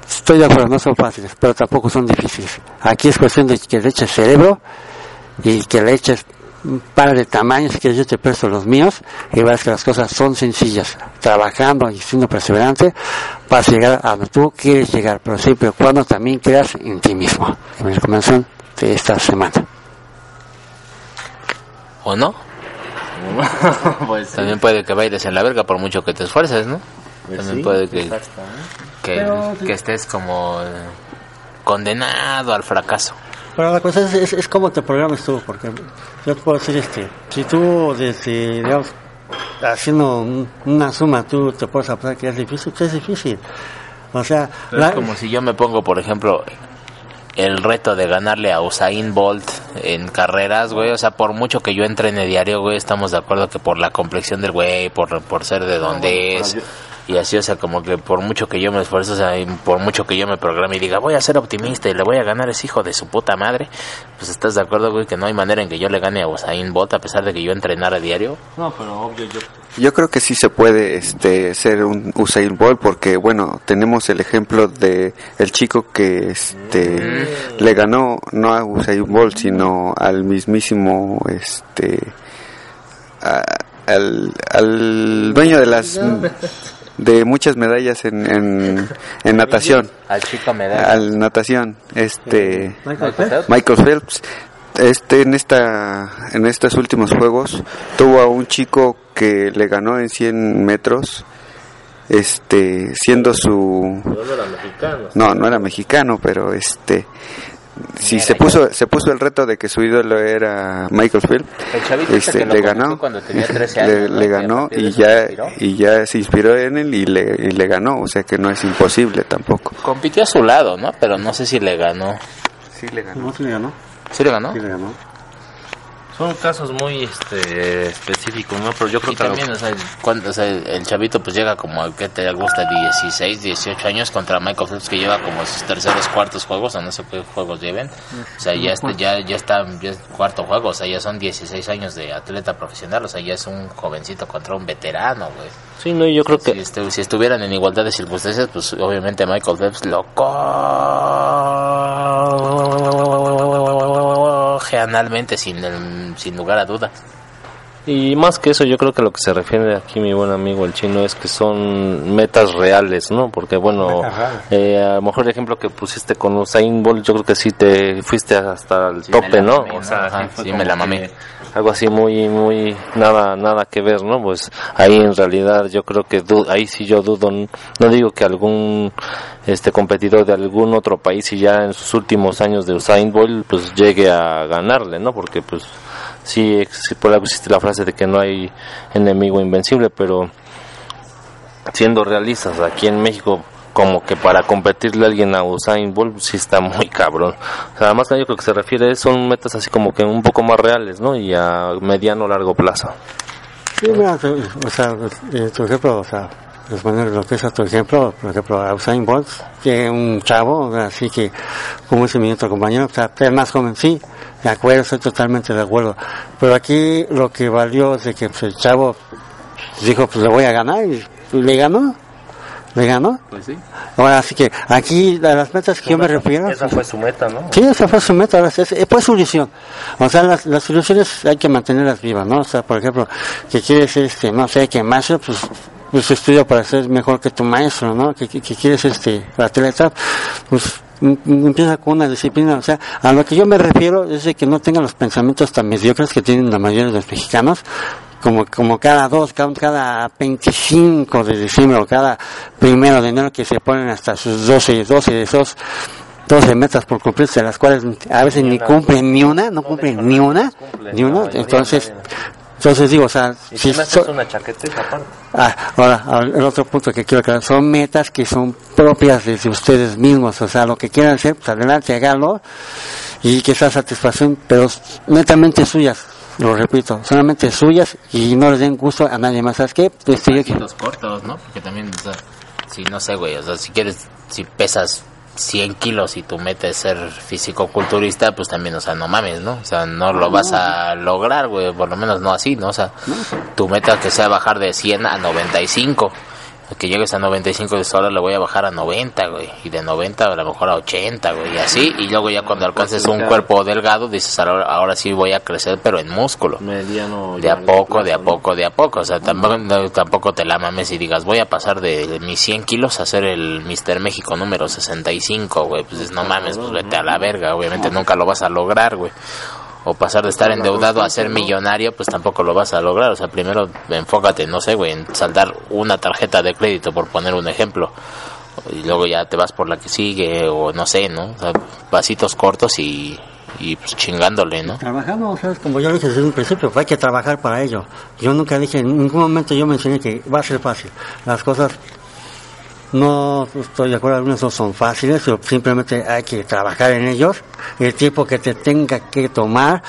Estoy de acuerdo, no son fáciles, pero tampoco son difíciles. Aquí es cuestión de que le eches cerebro y que le eches un par de tamaños, que yo te presto los míos y verás que las cosas son sencillas. Trabajando y siendo perseverante, vas a llegar a donde tú quieres llegar, pero siempre y cuando también creas en ti mismo. Mi recomendación de esta semana. ¿O no? pues También puede que bailes en la verga por mucho que te esfuerces, ¿no? Pues También sí, puede que, exacto. que, que estés como eh, condenado al fracaso. Pero la cosa es, es, es cómo te programas tú, porque yo te puedo decir, este, si tú desde, digamos, haciendo un- una suma, tú te puedes pensar que es difícil, pues es difícil. O sea, la- es como si yo me pongo, por ejemplo, el reto de ganarle a Usain Bolt en carreras, güey. O sea, por mucho que yo entrene diario, güey, estamos de acuerdo que por la complexión del güey, por, por ser de donde es. Y así, o sea, como que por mucho que yo me esfuerzo, o sea, y por mucho que yo me programe y diga, voy a ser optimista y le voy a ganar a ese hijo de su puta madre, pues estás de acuerdo, güey, que no hay manera en que yo le gane a Usain Bolt a pesar de que yo entrenara diario. No, pero obvio yo. Yo creo que sí se puede este ser un Usain Bolt porque bueno, tenemos el ejemplo de el chico que este le ganó no a Usain Bolt, sino al mismísimo este a- al, al dueño de las de muchas medallas en, en, en natación, Al chico me da. al natación, este Michael Phelps. Michael Phelps este en esta en estos últimos juegos tuvo a un chico que le ganó en 100 metros este siendo su no no era mexicano pero este si se puso se puso el reto de que su ídolo era Michael Phelps, El chavito ese este, que lo le ganó, cuando tenía 13 le, años, ¿no? le ganó y ya se inspiró. y ya se inspiró en él y le, y le ganó, o sea que no es imposible tampoco. Compitió a su lado, ¿no? Pero no sé si le ganó. Sí le ganó. No, sí le ganó. ¿Sí le ganó? Sí le ganó. Son casos muy este, específicos, ¿no? Pero yo creo Y que lo- también, o sea, el, cuando, o sea, el- el chavito pues llega como, ¿qué te gusta? 16, 18 años contra Michael Phelps que lleva como sus terceros, cuartos juegos, o no sé qué juegos lleven. O sea, ya, está, ya, ya está, ya es cuarto juego, o sea, ya son 16 años de atleta profesional, o sea, ya es un jovencito contra un veterano, güey. Sí, no, yo creo que... Si, estu- si estuvieran en igualdad de circunstancias, pues obviamente Michael Phelps lo coge analmente sin, sin lugar a dudas. Y más que eso, yo creo que lo que se refiere aquí mi buen amigo el chino es que son metas reales, ¿no? Porque bueno, eh, a lo mejor el ejemplo que pusiste con Usain Bolt, yo creo que sí te fuiste hasta el Sí, tope, ¿no? mamé, O sea, sí me la mamé. Algo así muy, muy, nada, nada que ver, ¿no? Pues ahí en realidad yo creo que du- ahí sí yo dudo, no digo que algún este competidor de algún otro país y ya en sus últimos años de Usain Bolt pues llegue a ganarle, ¿no? Porque pues sí, por algo existe la frase de que no hay enemigo invencible, pero siendo realistas, aquí en México como que para competirle a alguien a Usain Bolt sí está muy cabrón. Además yo creo que se refiere son metas así como que un poco más reales, ¿no? Y a mediano largo plazo. Sí, o sea, eh, tu ejemplo, o sea, pues poner lo que es a tu ejemplo, por ejemplo, Usain Bolt, que es un chavo, así que, como ese mi otro compañero, o sea, es más joven, sí, de acuerdo, estoy totalmente de acuerdo. Pero aquí lo que valió es de que pues, el chavo dijo, pues le voy a ganar, y le ganó, le ganó. Pues sí. Ahora, así que aquí, a las metas que yo me refiero, Esa fue su meta, ¿no? Sí, esa fue su meta, ahora sí, es, fue su ilusión. O sea, las, las ilusiones hay que mantenerlas vivas, ¿no? O sea, por ejemplo, que quiere ser, este, no sé, que maestro, pues, pues estudia para ser mejor que tu maestro, ¿no? Que, que, que quieres, este, atleta, pues, em- em- empieza con una disciplina, o sea, a lo que yo me refiero es de que no tengan los pensamientos tan mediocres que tienen la mayoría de los mexicanos, como, como cada dos, cada, cada 25 de diciembre o cada primero de enero que se ponen hasta sus 12, 12 de esos 12 metas por cumplirse, las cuales a veces ni cumplen ni una, no cumplen ni una, ni una, entonces, entonces digo, o sea, si so- una chaqueta aparte. Ah, ahora, el otro punto que quiero aclarar, son metas que son propias de ustedes mismos, o sea, lo que quieran hacer, pues adelante, háganlo, y que esa satisfacción, pero netamente suyas, lo repito, solamente suyas, y no les den gusto a nadie más, ¿sabes qué? Pues, sí, que- Los cortos, ¿no? Porque también, o sea, si no sé, güey, o sea, si quieres, si pesas 100 kilos y tu meta es ser físico-culturista, pues también, o sea, no mames, ¿no? O sea, no lo vas a lograr, güey, por lo menos no así, ¿no? O sea, tu meta que sea bajar de 100 a 95. Que llegues a 95 dices, ahora le voy a bajar a 90, güey. Y de 90 a lo mejor a 80, güey. Y así. Y luego ya cuando alcances un cuerpo delgado, dices, ahora, ahora sí voy a crecer, pero en músculo Mediano. de a poco, de a poco, de a poco. O sea, tampoco, no, tampoco te la mames y digas, voy a pasar de mis 100 kilos a ser el Mister México número 65, güey. Pues no mames, pues vete a la verga. Obviamente nunca lo vas a lograr, güey. O pasar de estar endeudado a ser millonario, pues tampoco lo vas a lograr. O sea, primero enfócate, no sé, güey, en saldar una tarjeta de crédito, por poner un ejemplo. Y luego ya te vas por la que sigue, o no sé, ¿no? O sea, pasitos cortos y, y pues chingándole, ¿no? Trabajando, ¿sabes? Como yo dije desde un principio, pues hay que trabajar para ello. Yo nunca dije, en ningún momento yo mencioné que va a ser fácil. Las cosas no estoy de acuerdo, algunas no son fáciles, pero simplemente hay que trabajar en ellos. El tiempo que te tenga que tomar,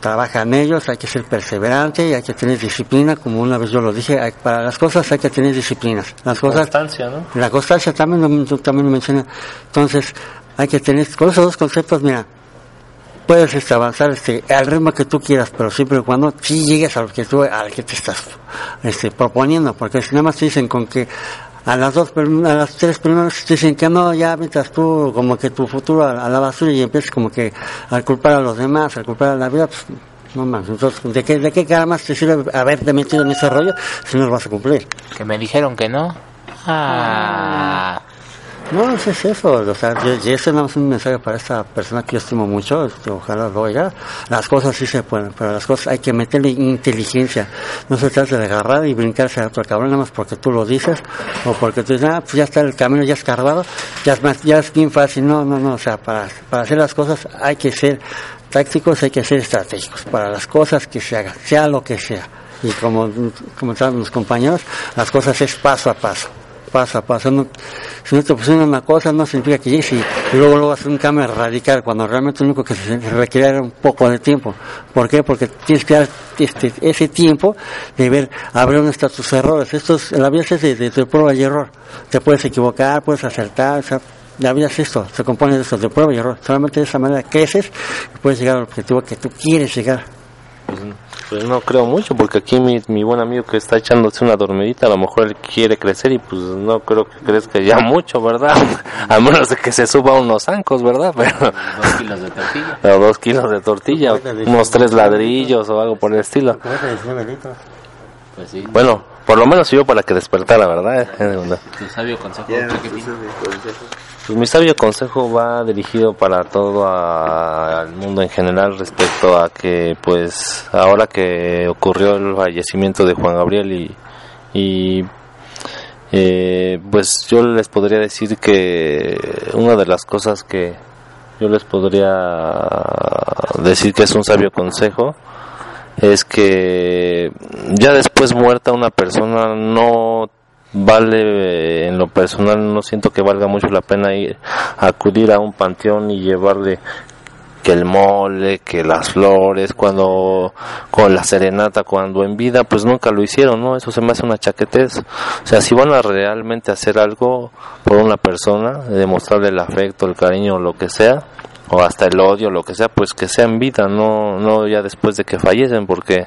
trabaja en ellos, hay que ser perseverante y hay que tener disciplina, como una vez yo lo dije, hay- para las cosas hay que tener disciplinas. Las cosas Constancia, ¿no? la constancia también también lo mencioné. Entonces, hay que tener, con esos dos conceptos, mira, puedes este, avanzar este, al ritmo que tú quieras, pero siempre y cuando sí llegues al que tú, al que te estás este, proponiendo, porque si nada más te dicen con que a las dos, a las tres primeras te dicen que no, ya metas tú como que tu futuro a, a la basura y empiezas como que a culpar a los demás, a culpar a la vida, pues no más. Entonces, ¿de qué, de qué cara más te sirve haberte metido en ese rollo si no lo vas a cumplir? Que me dijeron que no. Ah. No, es eso, o sea, y, ese es un mensaje para esta persona que yo estimo mucho, este, ojalá lo oiga. Las cosas sí se pueden, pero las cosas hay que meterle inteligencia. No se trata de agarrar y brincarse a otro cabrón nada más porque tú lo dices, o porque tú dices, ah, pues ya está el camino ya escarbado, ya es, más, ya es bien fácil. No, no, no, o sea, para, para hacer las cosas hay que ser tácticos, hay que ser estratégicos, para las cosas que se hagan, sea lo que sea. Y como comentaban los compañeros, las cosas es paso a paso paso a paso. No, si no te pusieron una cosa, no significa que y, y luego luego hacer un cambio radical, cuando realmente lo único que se requiere era un poco de tiempo. ¿Por qué? Porque tienes que dar este, ese tiempo de ver, a ver dónde están tus errores. Esto es, la vida es de, de, prueba y error. Te puedes equivocar, puedes acertar, la vida es esto, se compone de esto, de prueba y error. Solamente de esa manera creces y puedes llegar al objetivo que tú quieres llegar. Pues no creo mucho, porque aquí mi, mi buen amigo que está echándose una dormidita, a lo mejor él quiere crecer y pues no creo que crezca ya mucho, ¿verdad? A menos de que se suba unos zancos, ¿verdad? Pero, Dos kilos de tortilla. o dos kilos de tortilla, unos tres ladrillos o algo por el estilo. Pues sí. Bueno, por lo menos yo para que despertara, ¿verdad? Tu sabio consejo. Mi sabio consejo va dirigido para todo a- al mundo en general respecto a que pues ahora que ocurrió el fallecimiento de Juan Gabriel y, y eh, pues yo les podría decir que una de las cosas que yo les podría decir que es un sabio consejo es que ya después muerta una persona no vale eh, en lo personal no siento que valga mucho la pena ir acudir a un panteón y llevarle que el mole, que las flores, cuando con la serenata, cuando en vida, pues nunca lo hicieron, ¿no? Eso se me hace una chaquetez. O sea, si van a realmente hacer algo por una persona, demostrarle el afecto, el cariño, lo que sea, o hasta el odio, lo que sea, pues que sea en vida, no, no ya después de que fallecen, porque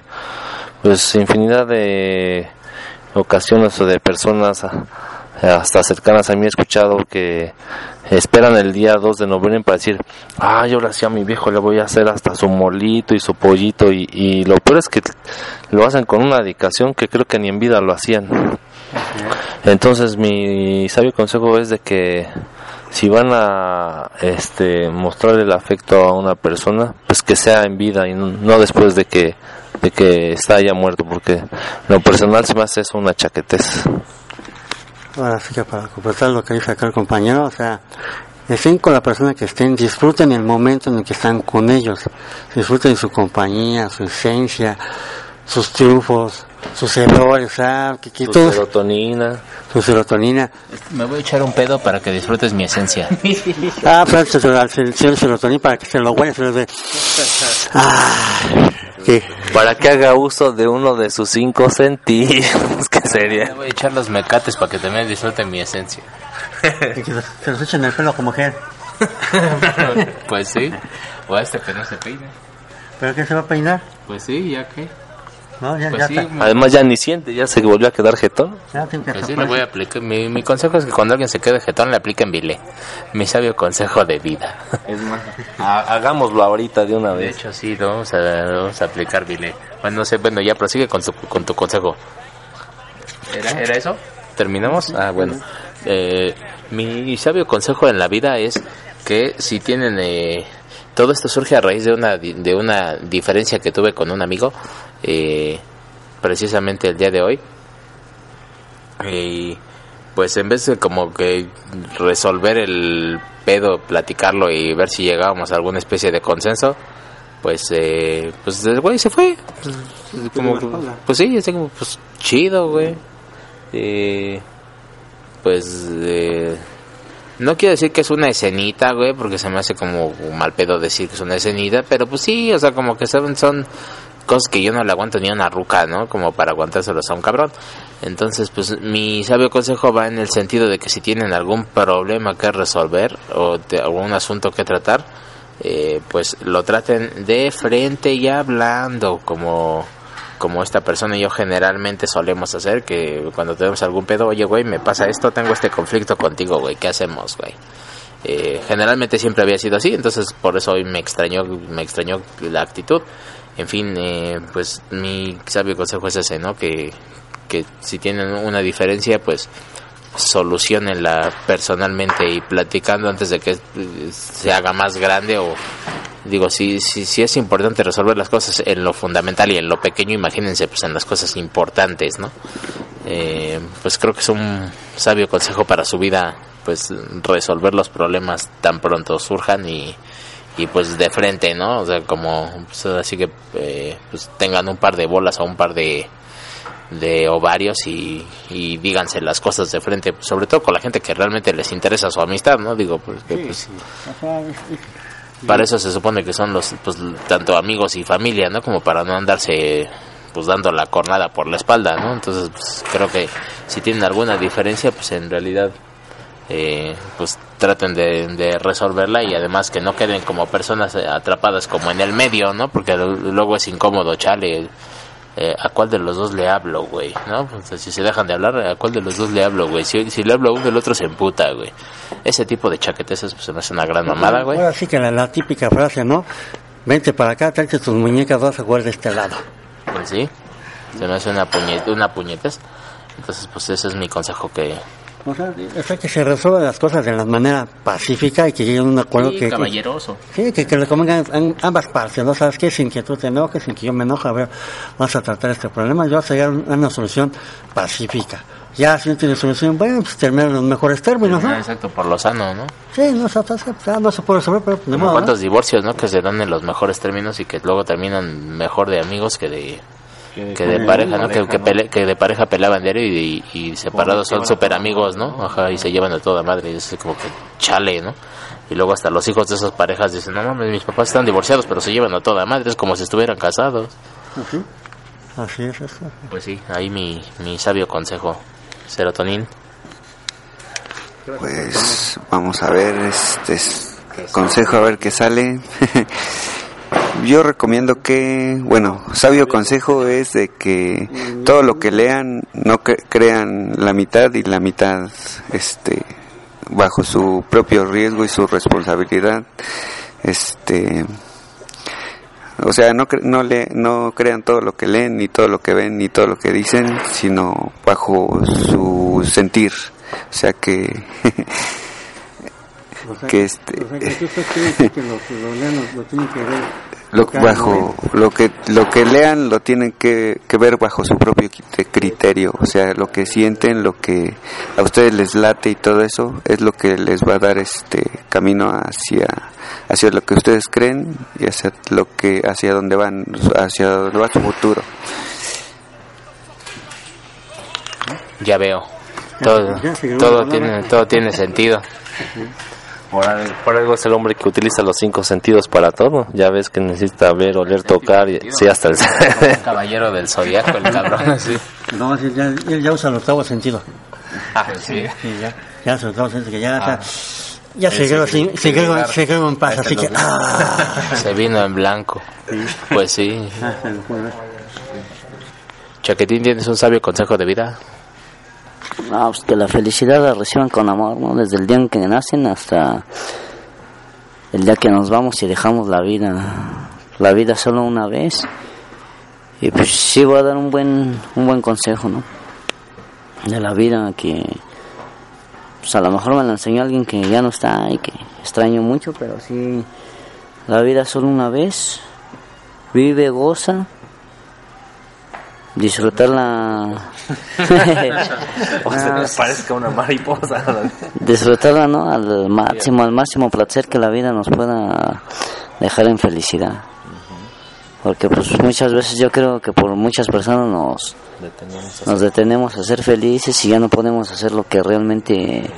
pues infinidad de ocasiones o de personas a- hasta cercanas a mí he escuchado que esperan el día 2 de noviembre para decir, ah, yo le hacía a mi viejo, le voy a hacer hasta su molito y su pollito y, y lo peor es que lo hacen con una dedicación que creo que ni en vida lo hacían. Entonces mi sabio consejo es de que si van a este mostrar el afecto a una persona, pues que sea en vida y no después de que de que está ya muerto, porque lo personal se me hace eso una chaquetez. Ahora sí que para completar lo que dice acá el compañero, o sea, estén con la persona que estén, disfruten el momento en el que están con ellos, disfruten su compañía, su esencia, sus triunfos, sus errores, que, que Su todo, serotonina. su serotonina. Me voy a echar un pedo para que disfrutes mi esencia. Ah, pues al señor serotonina para que se lo huele, se lo dé. Ah, que Para que haga uso de uno de sus cinco sentidos, que Me sería. voy a echar los mecates para que también disfruten mi esencia. que se, se los echen el pelo como mujer. pues sí. O a este que no se peine. ¿Pero qué se va a peinar? Pues sí, ya que. No, ya, Pues ya sí, está. me- Además ya ni siente, ya se volvió a quedar jetón. Ya tengo que pues sí, tapar. le voy a aplicar. Mi, mi consejo es que cuando alguien se quede jetón le apliquen bilé. Mi sabio consejo de vida. Es más, ha- hagámoslo ahorita de una De vez. hecho, sí, lo vamos a, vamos a aplicar bilé. Bueno, no sé, bueno, ya prosigue con tu, con tu consejo. ¿Era, ¿Era eso? ¿Terminamos? Ah, bueno. Eh, mi sabio consejo en la vida es que si tienen... Eh, todo esto surge a raíz de una, de una diferencia que tuve con un amigo, eh, precisamente el día de hoy. Y pues en vez de como que resolver el pedo, platicarlo y ver si llegábamos a alguna especie de consenso, pues eh, pues el güey se fue. Pues, como, pues sí, así como, pues chido, güey. Eh, pues eh, no quiero decir que es una escenita, güey, porque se me hace como un mal pedo decir que es una escenita, pero pues sí, o sea, como que son, son cosas que yo no le aguanto ni a una ruca, ¿no? Como para aguantárselos a un cabrón. Entonces, pues mi sabio consejo va en el sentido de que si tienen algún problema que resolver o algún asunto que tratar, eh, pues lo traten de frente y hablando, como como esta persona y yo generalmente solemos hacer, que cuando tenemos algún pedo, oye, güey, me pasa esto, tengo este conflicto contigo, güey, ¿qué hacemos, güey? Eh, generalmente siempre había sido así, entonces por eso hoy me extrañó, me extrañó la actitud. En fin, eh, pues mi sabio consejo es ese, ¿no? Que, que si tienen una diferencia, pues solucionenla personalmente y platicando antes de que eh, se haga más grande o digo sí sí sí es importante resolver las cosas en lo fundamental y en lo pequeño imagínense pues en las cosas importantes no Eh, pues creo que es un sabio consejo para su vida pues resolver los problemas tan pronto surjan y y pues de frente no o sea como pues, así que eh, pues tengan un par de bolas o un par de de ovarios y, y díganse las cosas de frente, pues, sobre todo con la gente que realmente les interesa su amistad, ¿no? Digo, pues, pues, para eso se supone que son los, pues, tanto amigos y familia, ¿no? Como para no andarse, pues, dando la cornada por la espalda, ¿no? Entonces, pues, creo que si tienen alguna diferencia, pues, en realidad, eh, pues, traten de, resolverla y además que no queden como personas atrapadas como en el medio, ¿no? Porque luego es incómodo, chale. Eh, ¿A cuál de los dos le hablo, güey? ¿No? Pues, si se dejan de hablar, ¿a cuál de los dos le hablo, güey? Si, si le hablo a uno, el otro se emputa, güey. Ese tipo de chaquetes pues, se me hace una gran mamada, güey. Ahora sí que la, la típica frase, ¿no? Vente para acá, tráete tus muñecas, vas a jugar de este lado. Pues sí, se me hace una, puñet una puñetes. Entonces, pues ese es mi consejo que... O sea, o sea, que se resuelvan las cosas de la manera pacífica y que lleguen a un acuerdo que, que, caballeroso. sí, que, que le convengan an- ambas partes, ¿no? ¿Sabes qué? Sin que tú te enojes, sin que yo me enoje, a ver, vamos a tratar este problema, yo voy a llegar a una solución pacífica. Ya, si no tiene solución, bueno, pues terminar en los mejores términos, ¿no? Exacto, por lo sano, ¿no? Sí, no, o sea, o sea, ya no se puede resolver, pero de modo, ¿no? cuántos divorcios, ¿no? Que se dan en los mejores términos y que luego terminan mejor de amigos que de que de pareja, ¿no? Que, que, pele- que de pareja peleaban diario y, y, y separados son súper amigos, ¿no? Ajá, y se llevan a toda madre, y es como que chale, ¿no? Y luego hasta los hijos de esas parejas dicen, no mames, mis papás están divorciados, pero se llevan a toda madre, es como si estuvieran casados. Así es eso. Pues sí, ahí mi, mi sabio consejo, serotonin. Pues vamos a ver, este es- consejo a ver qué sale. Yo recomiendo que, bueno, sabio consejo es de que todo lo que lean no cre- crean la mitad y la mitad, este, bajo su propio riesgo y su responsabilidad, este, o sea, no, no, le, no crean todo lo que leen, ni todo lo que ven, ni todo lo que dicen, sino bajo su sentir. O sea que, que este, o sea, que tú lo lean lo, lo tienen que ver. lo, bajo lo que lo que lean lo tienen que, que ver bajo su propio criterio. O sea, lo que sienten, lo que a ustedes les late y todo eso es lo que les va a dar este camino hacia hacia lo que ustedes creen y hacia lo que hacia dónde van hacia dónde va su futuro. Ya veo. Todo, todo tiene, todo tiene sentido. Por, al- por algo es el hombre que utiliza los cinco sentidos para todo. Ya ves que necesita ver, oler, tocar y sí, hasta el... Caballero del zodiaco, el cabrón, sí. No, sí, ya, ya, ya usa el octavo sentido. Ah, sí. Sí, ya, ya usa el octavo sentido, que ya, Ah. ya se quedó, sí, se quedó, se quedó en paz, así que, ah, Se vino en blanco. Pues sí. Ah, se. Chaquetín, ¿tienes un sabio consejo de vida? No, pues que la felicidad la reciban con amor, ¿no? Desde el día en que nacen hasta el día que nos vamos y dejamos la vida. La vida solo una vez. Y pues sí voy a dar un buen, un buen consejo, ¿no? De la vida que pues a lo mejor me la enseñó alguien que ya no está y que extraño mucho, pero sí, la vida solo una vez. Vive, goza. Disfrutarla. O sea, me parezca una mariposa. disfrutarla ¿no? al máximo al máximo placer que la vida nos pueda dejar en felicidad porque pues muchas veces yo creo que por muchas personas nos nos detenemos a ser felices y ya no podemos hacer lo que realmente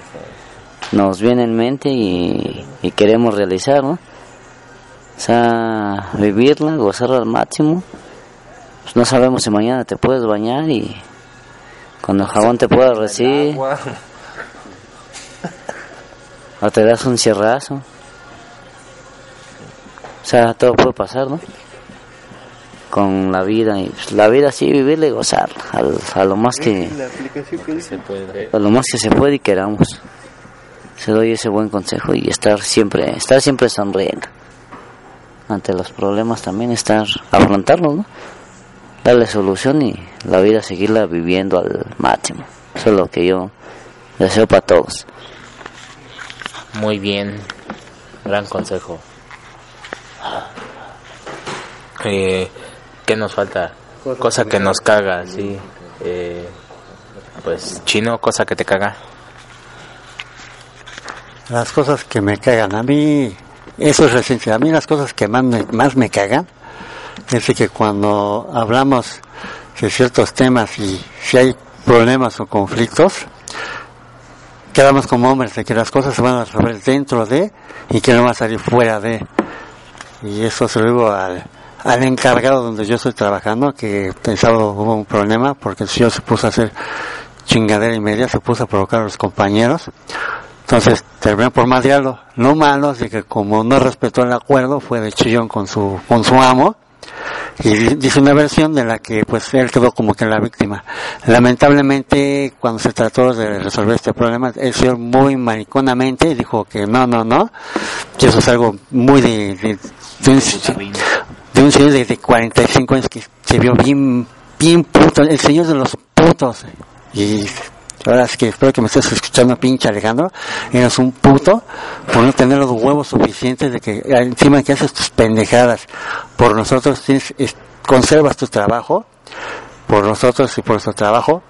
nos viene en mente y, y queremos realizar ¿no? o sea vivirla gozarla al máximo pues no sabemos si mañana te puedes bañar y con el jabón te puedas recibir o te das un cierrazo. O sea, todo puede pasar, ¿no? Con la vida. Y pues, la vida sí, vivirla y gozar. al- a lo más que a lo más que se puede y queramos. Se doy ese buen consejo y estar siempre, estar siempre sonriendo. Ante los problemas también estar, afrontarlos, ¿no? Darle solución y la vida seguirla viviendo al máximo. Eso es lo que yo Deseo para todos. Muy bien, gran consejo. Eh, ¿Qué nos falta? Cosa que nos caga, sí. Eh, pues chino, cosa que te caga. Las cosas que me cagan, a mí, eso es reciente, a mí las cosas que más me, más me cagan de que cuando hablamos de ciertos temas y si hay problemas o conflictos, quedamos como hombres de que las cosas se van a resolver dentro de y que no va a salir fuera de. Y eso se lo digo al, al encargado donde yo estoy trabajando, que pensaba hubo un problema porque el señor se puso a hacer chingadera y media, se puso a provocar a los compañeros. Entonces terminó por madrearlo. Lo malo es de que como no respetó el acuerdo, fue de chillón con su, con su amo. Y di- dice una versión de la que pues él quedó como que la víctima. Lamentablemente cuando se trató de resolver este problema, el señor muy mariconamente dijo que no, no, no, que eso es algo muy de, de, de un, de un señor de, de 45 años que se vio bien, bien puto, el señor de los putos. Y ahora sí que espero que me estés escuchando, pinche Alejandro. Eres un puto por no tener los huevos suficientes de que encima de que haces tus pendejadas por nosotros, tienes, es- conservas tu trabajo, por nosotros y por nuestro trabajo,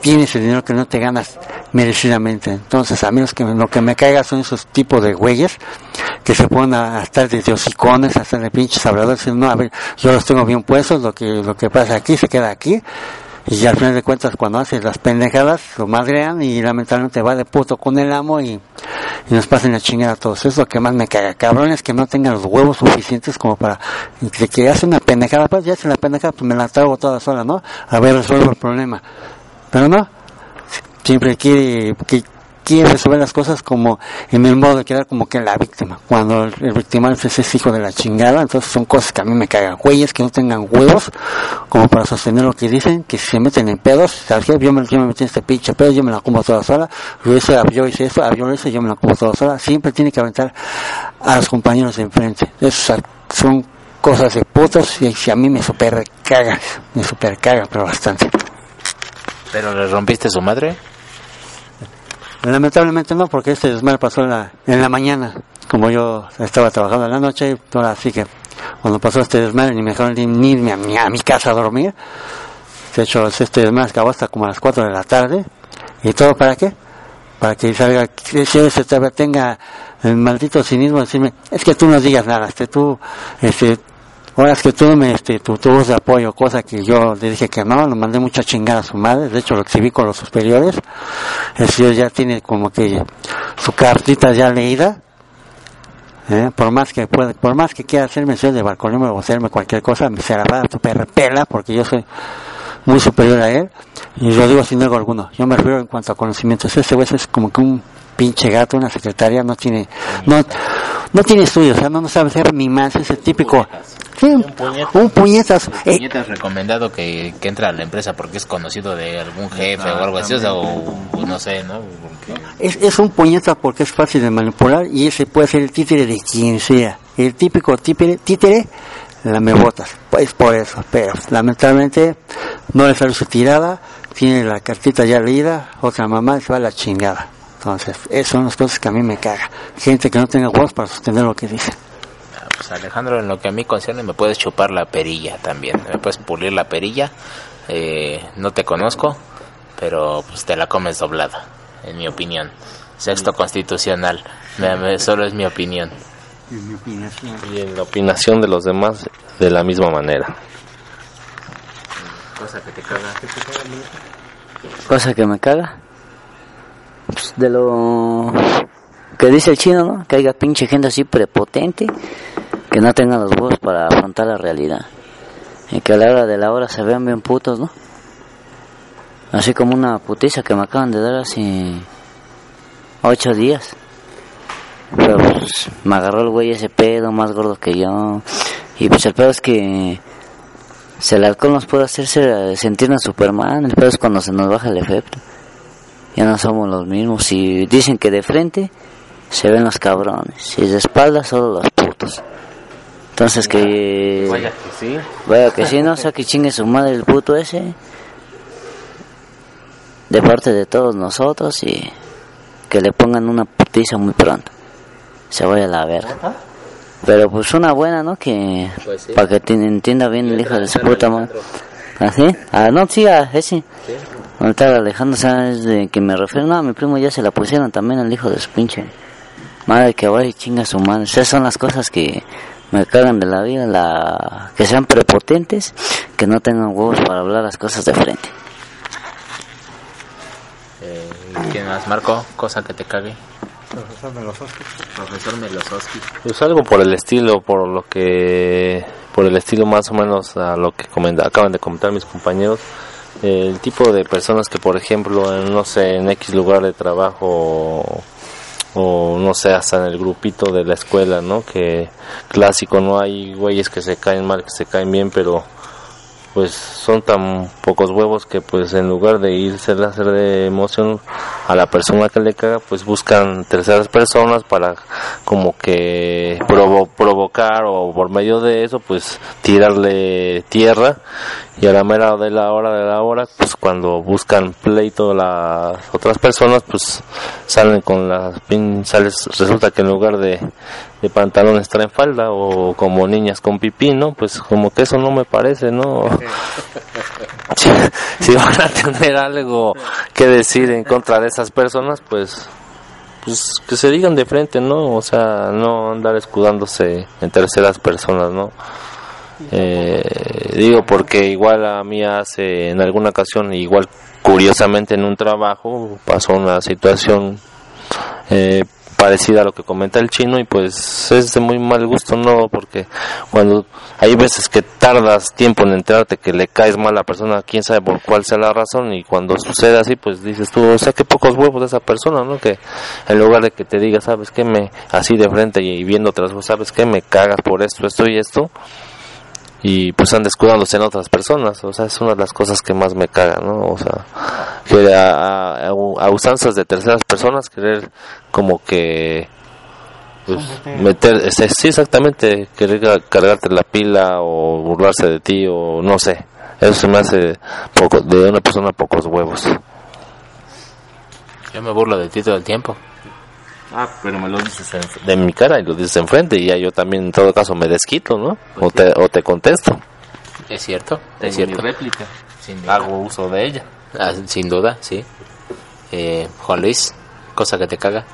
tienes el dinero que no te ganas merecidamente. Entonces, a mí los que, lo que me caiga son esos tipos de güeyes que se ponen a, a estar de hocicones, a estar de pinches habladores, no, a yo los tengo bien puestos, lo que, lo que pasa aquí se queda aquí. Y al final de cuentas, cuando haces las pendejadas, lo madrean y lamentablemente va de puto con el amo y, nos pasan a chingar a todos. Eso es lo que más me caga. Cabrones que no tengan los huevos suficientes como para, de que hace una pendejada, pues ya hace la pendejada, pues me la trago toda sola, ¿no? A ver, resuelvo el problema. Pero no, siempre quiere que quiere resolver las cosas como en el modo de quedar como que la víctima. Cuando el, el victimario es hijo de la chingada entonces son cosas que a mí me cagan. Güeyes que no tengan huevos como para sostener lo que dicen que se meten en pedos. ¿sabes yo me, yo me metí en este pinche pedo yo me la como toda sola. Yo hice, yo hice esto yo lo hice yo me la como toda sola. Siempre tiene que aventar a los compañeros de enfrente. Esas son cosas de putos y a mí me super cagan me super cagan pero bastante. ¿Pero le rompiste su madre? Lamentablemente no, porque este desmadre pasó en la, en la mañana. Como yo estaba trabajando en la noche, ahora sí que cuando pasó este desmadre ni me dejaron ni irme a a mi casa a dormir. De hecho, este desmadre acabó hasta como a las 4 de la tarde. ¿Y todo para qué? Para que salga, que se se te- tenga el maldito cinismo de decirme, es que tú no digas nada, este, tú, este, ahora es que tú me, este, tu, tu voz de apoyo, cosa que yo le dije que no, lo mandé mucha chingada a su madre, de hecho lo exhibí con los superiores, el señor ya tiene como que su cartita ya leída, ¿eh? por más que pueda, por más que quiera hacerme el señor de balconismo o hacerme cualquier cosa, me se la va a pela, porque yo soy muy superior a él, y yo digo sin algo alguno, yo me refiero en cuanto a conocimientos, ese güey es como que un pinche gato, una secretaria, no tiene, no, no tiene estudios, o sea, no, no sabe ser ni más, ese típico, sí, un, un puñetazo, eh, Puñetas recomendado que, que entra a la empresa porque es conocido de algún jefe o algo así, o sea, o, o no sé, ¿no? Porque- Es, es un puñeta porque es fácil de manipular y ese puede ser el títere de quien sea. El típico títere, títere la me botas. Pues por eso, pero lamentablemente no le sale su tirada, tiene la cartita ya leída, otra mamá se va a la chingada. Entonces, esas son las cosas que a mí me caga. Gente que no tenga voz para sostener lo que dice. Ah, Pues Alejandro, en lo que a mí concierne, me puedes chupar la perilla también. Me puedes pulir la perilla. Eh, no te conozco, pero pues te la comes doblada, en mi opinión. Sexto constitucional. Me- me- solo es mi opinión. Y en la opinación de los demás de la misma manera. Cosa que te caga. Cosa que me caga. Pues de lo que dice el chino, ¿no? Que haya pinche gente así prepotente que no tengan los huevos para afrontar la realidad. Y que a la hora de la hora se vean bien putos, ¿no? Así como una putiza que me acaban de dar hace ocho días. Pero pues me agarró el güey ese pedo más gordo que yo. Y pues el pedo es que si el alcohol nos puede hacer ser- sentirnos Superman, el pedo es cuando se nos baja el efecto. Ya no somos los mismos. Si dicen que de frente se ven los cabrones, y de espaldas solo los putos. Entonces que... Vaya que sí. Vaya que sí, no, o sea que chingue su madre el puto ese. De parte de todos nosotros y que le pongan una putiza muy pronto. Se vaya a la verga. Pero pues una buena, ¿no? Que Pues sí. para que te- entienda bien el hijo de su puta madre. ¿Así? Ah, no, sí, a ese. No está Alejandro, ¿sabes de que me refiero? No, a mi primo ya se la pusieron también al hijo de su pinche. Madre que vaya y chinga su madre. Esas son las cosas que me cagan de la vida, la que sean prepotentes, que no tengan huevos para hablar las cosas de frente. Eh, ¿Quién más? Marco, cosa que te cague. Profesor Melososki. Pues algo por el estilo, por lo que, por el estilo más o menos a lo que comenta- acaban de comentar mis compañeros. El tipo de personas que, por ejemplo, en, no sé, en X lugar de trabajo o, no sé, hasta en el grupito de la escuela, ¿no? Que clásico, no hay güeyes que se caen mal, que se caen bien, pero pues son tan pocos huevos que pues en lugar de irse a hacer de emoción a la persona que le caga pues buscan terceras personas para como que provo- provocar o por medio de eso pues tirarle tierra y a la mera de la hora de la hora pues cuando buscan pleito las otras personas pues salen con las pin sales resulta que en lugar de, de pantalones traen falda o como niñas con pipí no pues como que eso no me parece no si, si van a tener algo que decir en contra de esas personas pues pues que se digan de frente no o sea no andar escudándose en terceras personas no eh, digo porque igual a mí hace en alguna ocasión igual curiosamente en un trabajo pasó una situación eh, parecida a lo que comenta el chino y pues es de muy mal gusto no porque cuando hay veces que tardas tiempo en enterarte que le caes mal a la persona quién sabe por cuál sea la razón y cuando sucede así pues dices tú o sea que pocos huevos de esa persona no que en lugar de que te diga sabes que me así de frente y viendo otras cosas sabes que me cagas por esto esto y esto y pues anda escudándose en otras personas, o sea, es una de las cosas que más me caga, ¿no? O sea, que a, a- a usanzas de terceras personas querer como que pues, meter, este, sí exactamente, querer ca- cargarte la pila o burlarse de ti o no sé, eso se me hace poco, de una persona pocos huevos. Yo me burlo de ti todo el tiempo. Ah, pero me lo dices en- de mi cara y lo dices enfrente y ya yo también en todo caso me desquito, ¿no? O te, o te contesto. Es cierto, es cierto. réplica. Sin duda. Hago uso de ella. Ah, sin duda, sí. Eh, Juan Luis, cosa que te caga.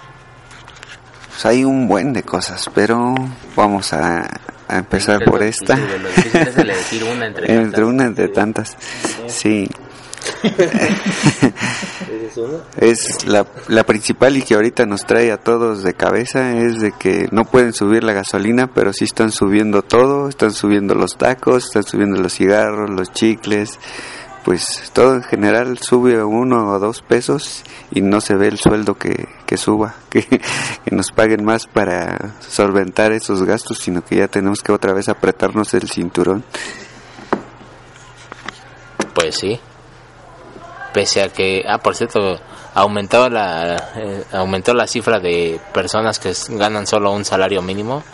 Pues hay un buen de cosas, pero vamos a, a empezar por esta. Una entre Entre tantas. una de tantas. Sí. es la, la principal y que ahorita nos trae a todos de cabeza es de que no pueden subir la gasolina, pero sí están subiendo todo, están subiendo los tacos, están subiendo los cigarros, los chicles, pues todo en general sube uno o dos pesos y no se ve el sueldo que, que suba, que, que nos paguen más para solventar esos gastos, sino que ya tenemos que otra vez apretarnos el cinturón. Pues sí. Pese a que, ah, por cierto, aumentó la, eh, aumentó la cifra de personas que ganan solo un salario mínimo.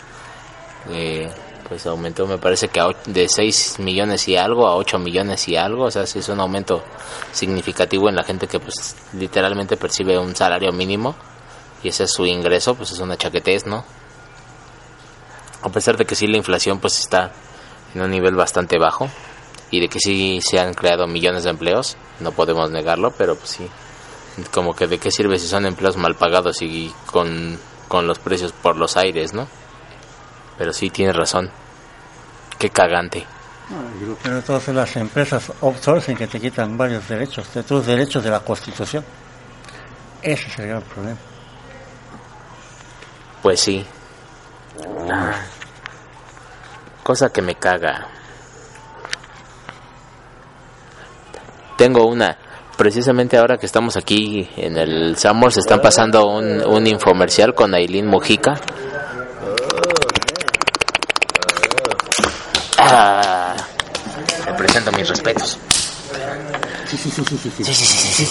Eh, pues aumentó, me parece que a de 6 millones y algo a 8 millones y algo. O sea, sí es un aumento significativo en la gente que, pues, literalmente percibe un salario mínimo. Y ese es su ingreso, pues es una chaquetez, ¿no? A pesar de que sí la inflación, pues está en un nivel bastante bajo y de que sí se han creado millones de empleos, no podemos negarlo, pero pues sí, como que de qué sirve si son empleos mal pagados y con, con los precios por los aires, ¿no? Pero sí tienes razón, qué cagante. Pero todas las empresas outsourcing que te quitan varios derechos, de tus derechos de la Constitución. Ese es el gran problema. Pues sí. Cosa que me caga. tengo una. Precisamente ahora que estamos aquí en el Samor, están pasando un, un infomercial con Aileen Mujica. Ah, presento mis respetos. Sí, sí, sí,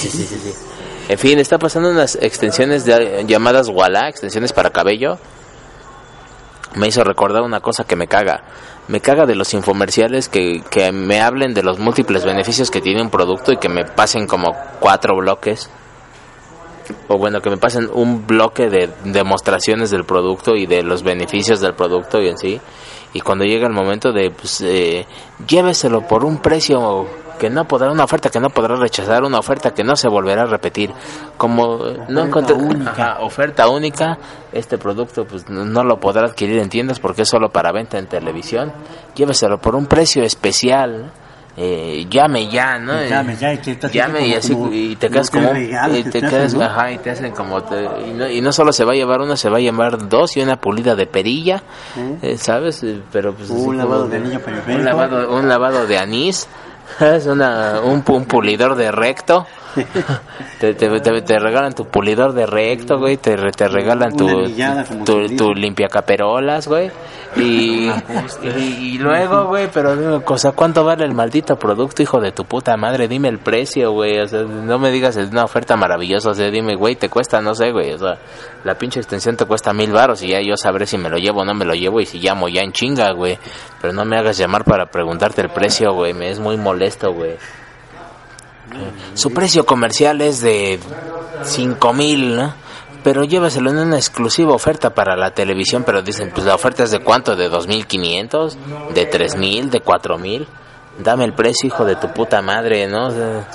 sí. En fin, está pasando unas extensiones de, llamadas Walla, extensiones para cabello, me hizo recordar una cosa que me caga. Me caga de los infomerciales que, que me hablen de los múltiples beneficios que tiene un producto y que me pasen como cuatro bloques o bueno, que me pasen un bloque de demostraciones del producto y de los beneficios del producto y en sí. Y cuando llega el momento de, pues, eh, lléveselo por un precio que no podrá, una oferta que no podrá rechazar, una oferta que no se volverá a repetir. Como eh, no encontré Ajá, oferta única, este producto pues no- lo podrá adquirir en tiendas porque es solo para venta en televisión. Lléveselo por un precio especial. Eh, llame ya, ¿no? Llame ya y te- te- Llame y así como- y te quedas que como regalo y te te quedas ¿no? ajá y te hacen como te- y, no, y no solo se va a llevar uno se va a llevar dos y una pulida de perilla eh, sabes Eh, pero pues Un así como lavado de anillo periférico. un lavado un lavado de anís es una un, un pulidor de recto te, te, te- te regalan tu pulidor de recto güey te, te regalan tu tu, dice. tu limpiacaperolas güey y, y, y luego güey pero digo, cosa cuánto vale el maldito producto hijo de tu puta madre dime el precio güey o sea no me digas es una oferta maravillosa o sea dime güey te cuesta no sé güey o sea la pinche extensión te cuesta mil baros y ya yo sabré si me lo llevo o no me lo llevo y si llamo ya en chinga güey. Pero no me hagas llamar para preguntarte el precio güey me es muy molesto güey. Su precio comercial es de 5 mil, ¿no? Pero llévaselo en una exclusiva oferta para la televisión, pero dicen, pues la oferta es de cuánto, de 2.500, de 3.000, de 4.000. Dame el precio, hijo de tu puta madre, ¿no? O sea,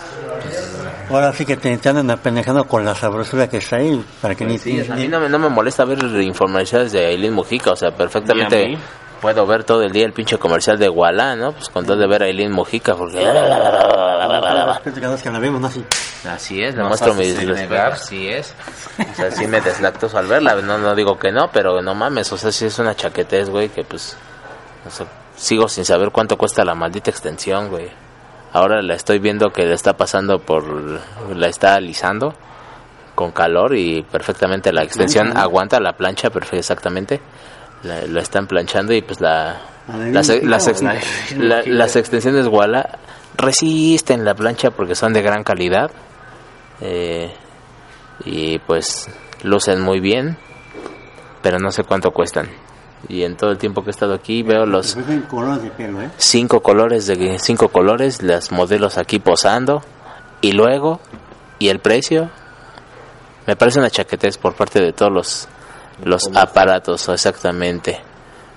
Ahora sí que te, te andan apendejando con la sabrosura que está ahí, para que ni, sí, o sea, a ni- mí no me, no me molesta ver informaciones de Aileen Mujica, o sea, perfectamente Ni a mí. Puedo ver todo el día el pinche comercial de Wallah, ¿no? Pues con tal de ver a Aileen Mujica, porque... que la vemos, ¿no? Así. Es, le muestro negar. respetos, así es. O sea, sí me deslactoso al verla, no, no digo que no, pero no mames, o sea, sí es una chaquetez, güey, que pues, o sea, sigo sin saber cuánto cuesta la maldita extensión, güey. Ahora la estoy viendo que le está pasando por, la está alisando con calor y perfectamente la extensión aguanta la plancha, perfecto, La, lo están planchando y pues la, ¿La las, las ex- la la- las extensiones Walla resisten la plancha porque son de gran calidad eh, y pues lucen muy bien pero no sé cuánto cuestan. Y en todo el tiempo que he estado aquí veo los ¿eh? cinco colores de cinco colores las modelos aquí posando y luego y el precio me parece una chaquetez por parte de todos los los aparatos exactamente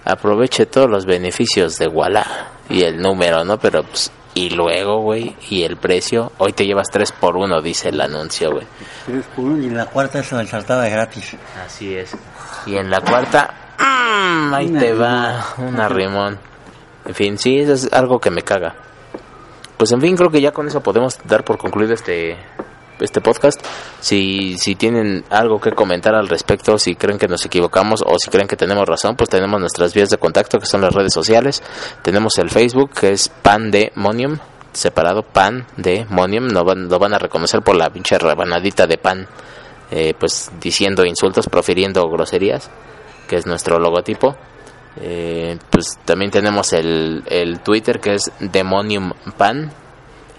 aproveche todos los beneficios de Walla y el número no pero pues y luego güey y el precio hoy te llevas tres por uno dice el anuncio güey Tres por uno y la cuarta es la ensartada gratis. Así es. Y en la cuarta, mm, ahí Una te va, una rimón. En fin, sí, eso es algo que me caga. Pues en fin, creo que ya con eso podemos dar por concluido este este podcast. Si si tienen algo que comentar al respecto, si creen que nos equivocamos o si creen que tenemos razón, pues tenemos nuestras vías de contacto que son las redes sociales. Tenemos el Facebook que es Pandemonium, separado Pandemonium, no van, lo van a reconocer por la pinche rebanadita de pan eh, pues diciendo insultos, profiriendo groserías, que es nuestro logotipo. Eh, pues también tenemos el, el Twitter que es Demonium Pan,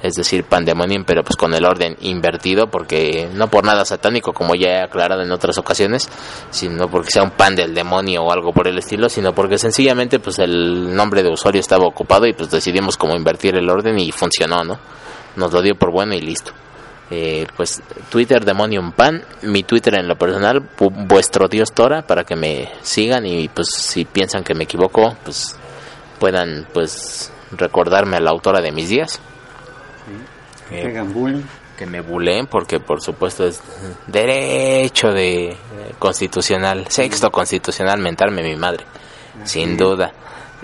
es decir, Pandemonium, pero pues con el orden invertido, porque no por nada satánico, como ya he aclarado en otras ocasiones, sino porque sea un pan del demonio o algo por el estilo, sino porque sencillamente pues el nombre de usuario estaba ocupado y pues decidimos como invertir el orden y funcionó, ¿no? Nos lo dio por bueno y listo. Eh, pues Twitter Demonium Pan, mi Twitter en lo personal, vuestro Dios Tora, para que me sigan y pues si piensan que me equivoco, pues puedan pues recordarme a la autora de mis días. Bullying. que me buleen porque por supuesto es derecho de eh, constitucional, sexto constitucional mentarme mi madre, sin duda.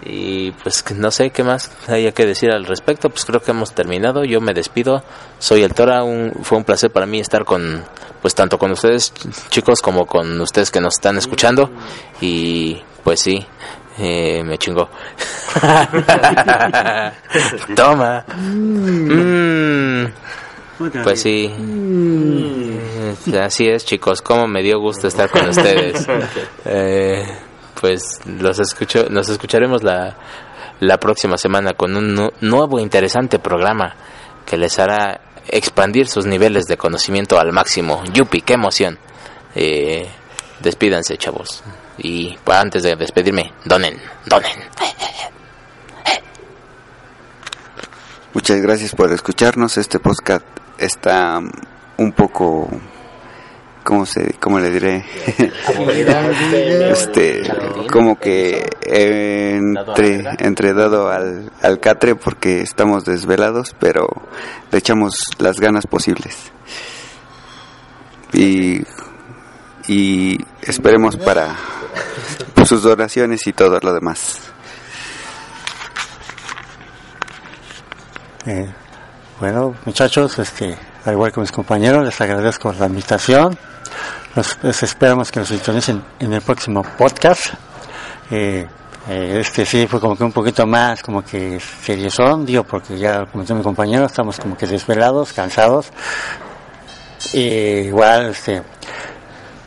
Y pues no sé qué más haya que decir al respecto, pues creo que hemos terminado. Yo me despido. Soy el Tora, un, fue un placer para mí estar con pues tanto con ustedes ch- chicos como con ustedes que nos están escuchando y pues sí, eh, me chingó. Toma. Mm. Otra Pues sí. Eh, Así es, chicos. Como me dio gusto estar con ustedes. Eh, pues los escucho, nos escucharemos la, la próxima semana con un nu- nuevo interesante programa que les hará expandir sus niveles de conocimiento al máximo. Yupi, qué emoción. Eh, despídanse, chavos. Y pues, antes de despedirme, donen, donen. Muchas gracias por escucharnos. Este podcast está um, un poco cómo se cómo le diré este como que entre entre dado al, al catre porque estamos desvelados pero le echamos las ganas posibles y y esperemos para sus donaciones y todo lo demás Eh, bueno, muchachos, este, al igual que mis compañeros, les agradezco la invitación. Los, les esperamos que nos sintonicen en el próximo podcast. Eh, eh, este sí fue como que un poquito más, como que seriosón, digo, porque ya comentó mi compañero, estamos como que desvelados, cansados. Y igual, este,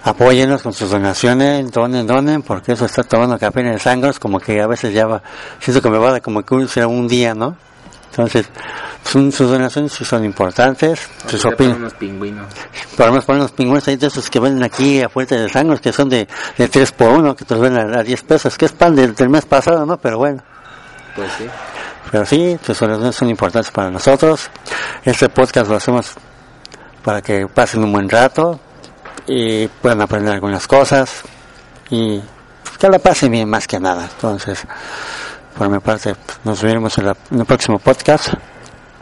apóyenos con sus donaciones, donen, donen, porque eso está tomando café en el sangre, como que a veces ya va, siento que me va a dar como que un, un día, ¿no? Entonces, son- sus donaciones sí son importantes, sus opiniones. unos pingüinos. Por lo menos ponen los pingüinos ahí de esos que venden aquí a Fuerte de Sangre, que son de, de 3 por 1, que te los venden a, a 10 pesos, que es pan del, del mes pasado, ¿no? Pero bueno. Pues sí. Pero sí, sus donaciones son importantes para nosotros. Este podcast lo hacemos para que pasen un buen rato y puedan aprender algunas cosas y que la pasen bien más que nada. Entonces, por mi parte, pues, nos veremos en, en el próximo podcast.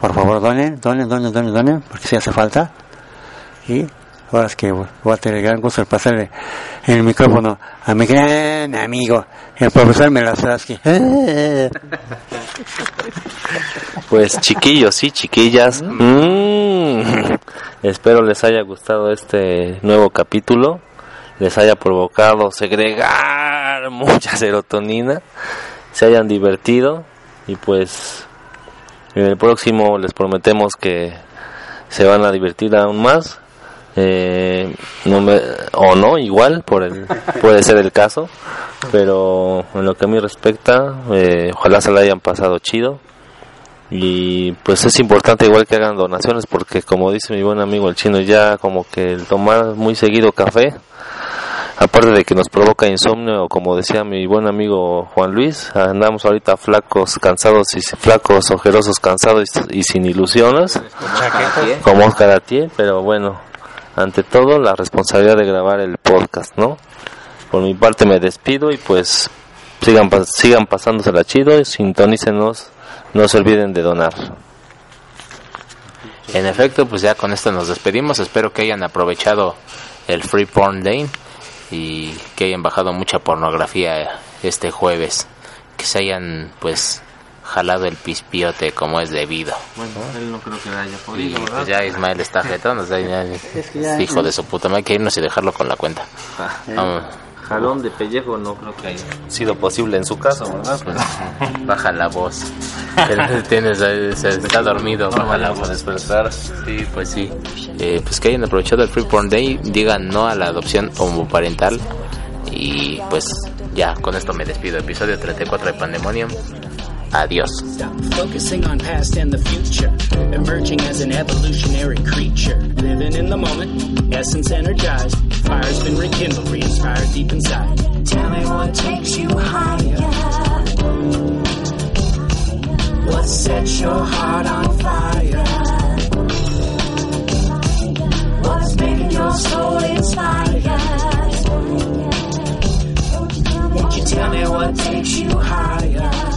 Por favor, donen, donen, donen, donen, donen, porque sí hace falta. Y ahora es que voy a tener el gran gusto de pasarle el micrófono a mi gran amigo, el profesor Melazaski. Pues chiquillos y chiquillas, mm, espero les haya gustado este nuevo capítulo, les haya provocado segregar mucha serotonina, se hayan divertido. Y pues en el próximo les prometemos que se van a divertir aún más. Eh, no me- o no, igual, por el, puede ser el caso, pero en lo que a mí respecta, eh, ojalá se la hayan pasado chido. Y pues es importante igual que hagan donaciones porque como dice mi buen amigo el chino ya como que el tomar muy seguido café aparte de que nos provoca insomnio o como decía mi buen amigo Juan Luis andamos ahorita flacos cansados y flacos ojerosos cansados y, y sin ilusiones. Como Oscar Atié pero bueno ante todo la responsabilidad de grabar el podcast no por mi parte me despido y pues sigan sigan pasándosela chido y sintonícenos no se olviden de donar. En efecto, pues ya con esto nos despedimos. Espero que hayan aprovechado el Free Porn Day y que hayan bajado mucha pornografía este jueves. Que se hayan, pues, jalado el pispiote como es debido. Bueno, él no creo que haya Y pues ya Ismael está jetón, o sea, ya- hijo de su puta madre, hay que irnos y dejarlo con la cuenta. Vamos, Jalón de pellejo no creo que haya sido posible en su caso, ¿verdad? Pero baja la voz. Tienes, se está dormido, baja la voz. despertar. Sí, pues sí. Eh, pues que hayan aprovechado el Free Porn Day, digan no a la adopción homoparental. Y pues ya, con esto me despido. Episodio 34 de Pandemonium. Adiós. Stop focusing on past and the future. Emerging as an evolutionary creature. Living in the moment, essence energized. Fire's been rekindled, re-inspired deep inside. Tell me what takes you higher. What sets your heart on fire? What's making your soul inspired? Won't you tell me what takes you higher?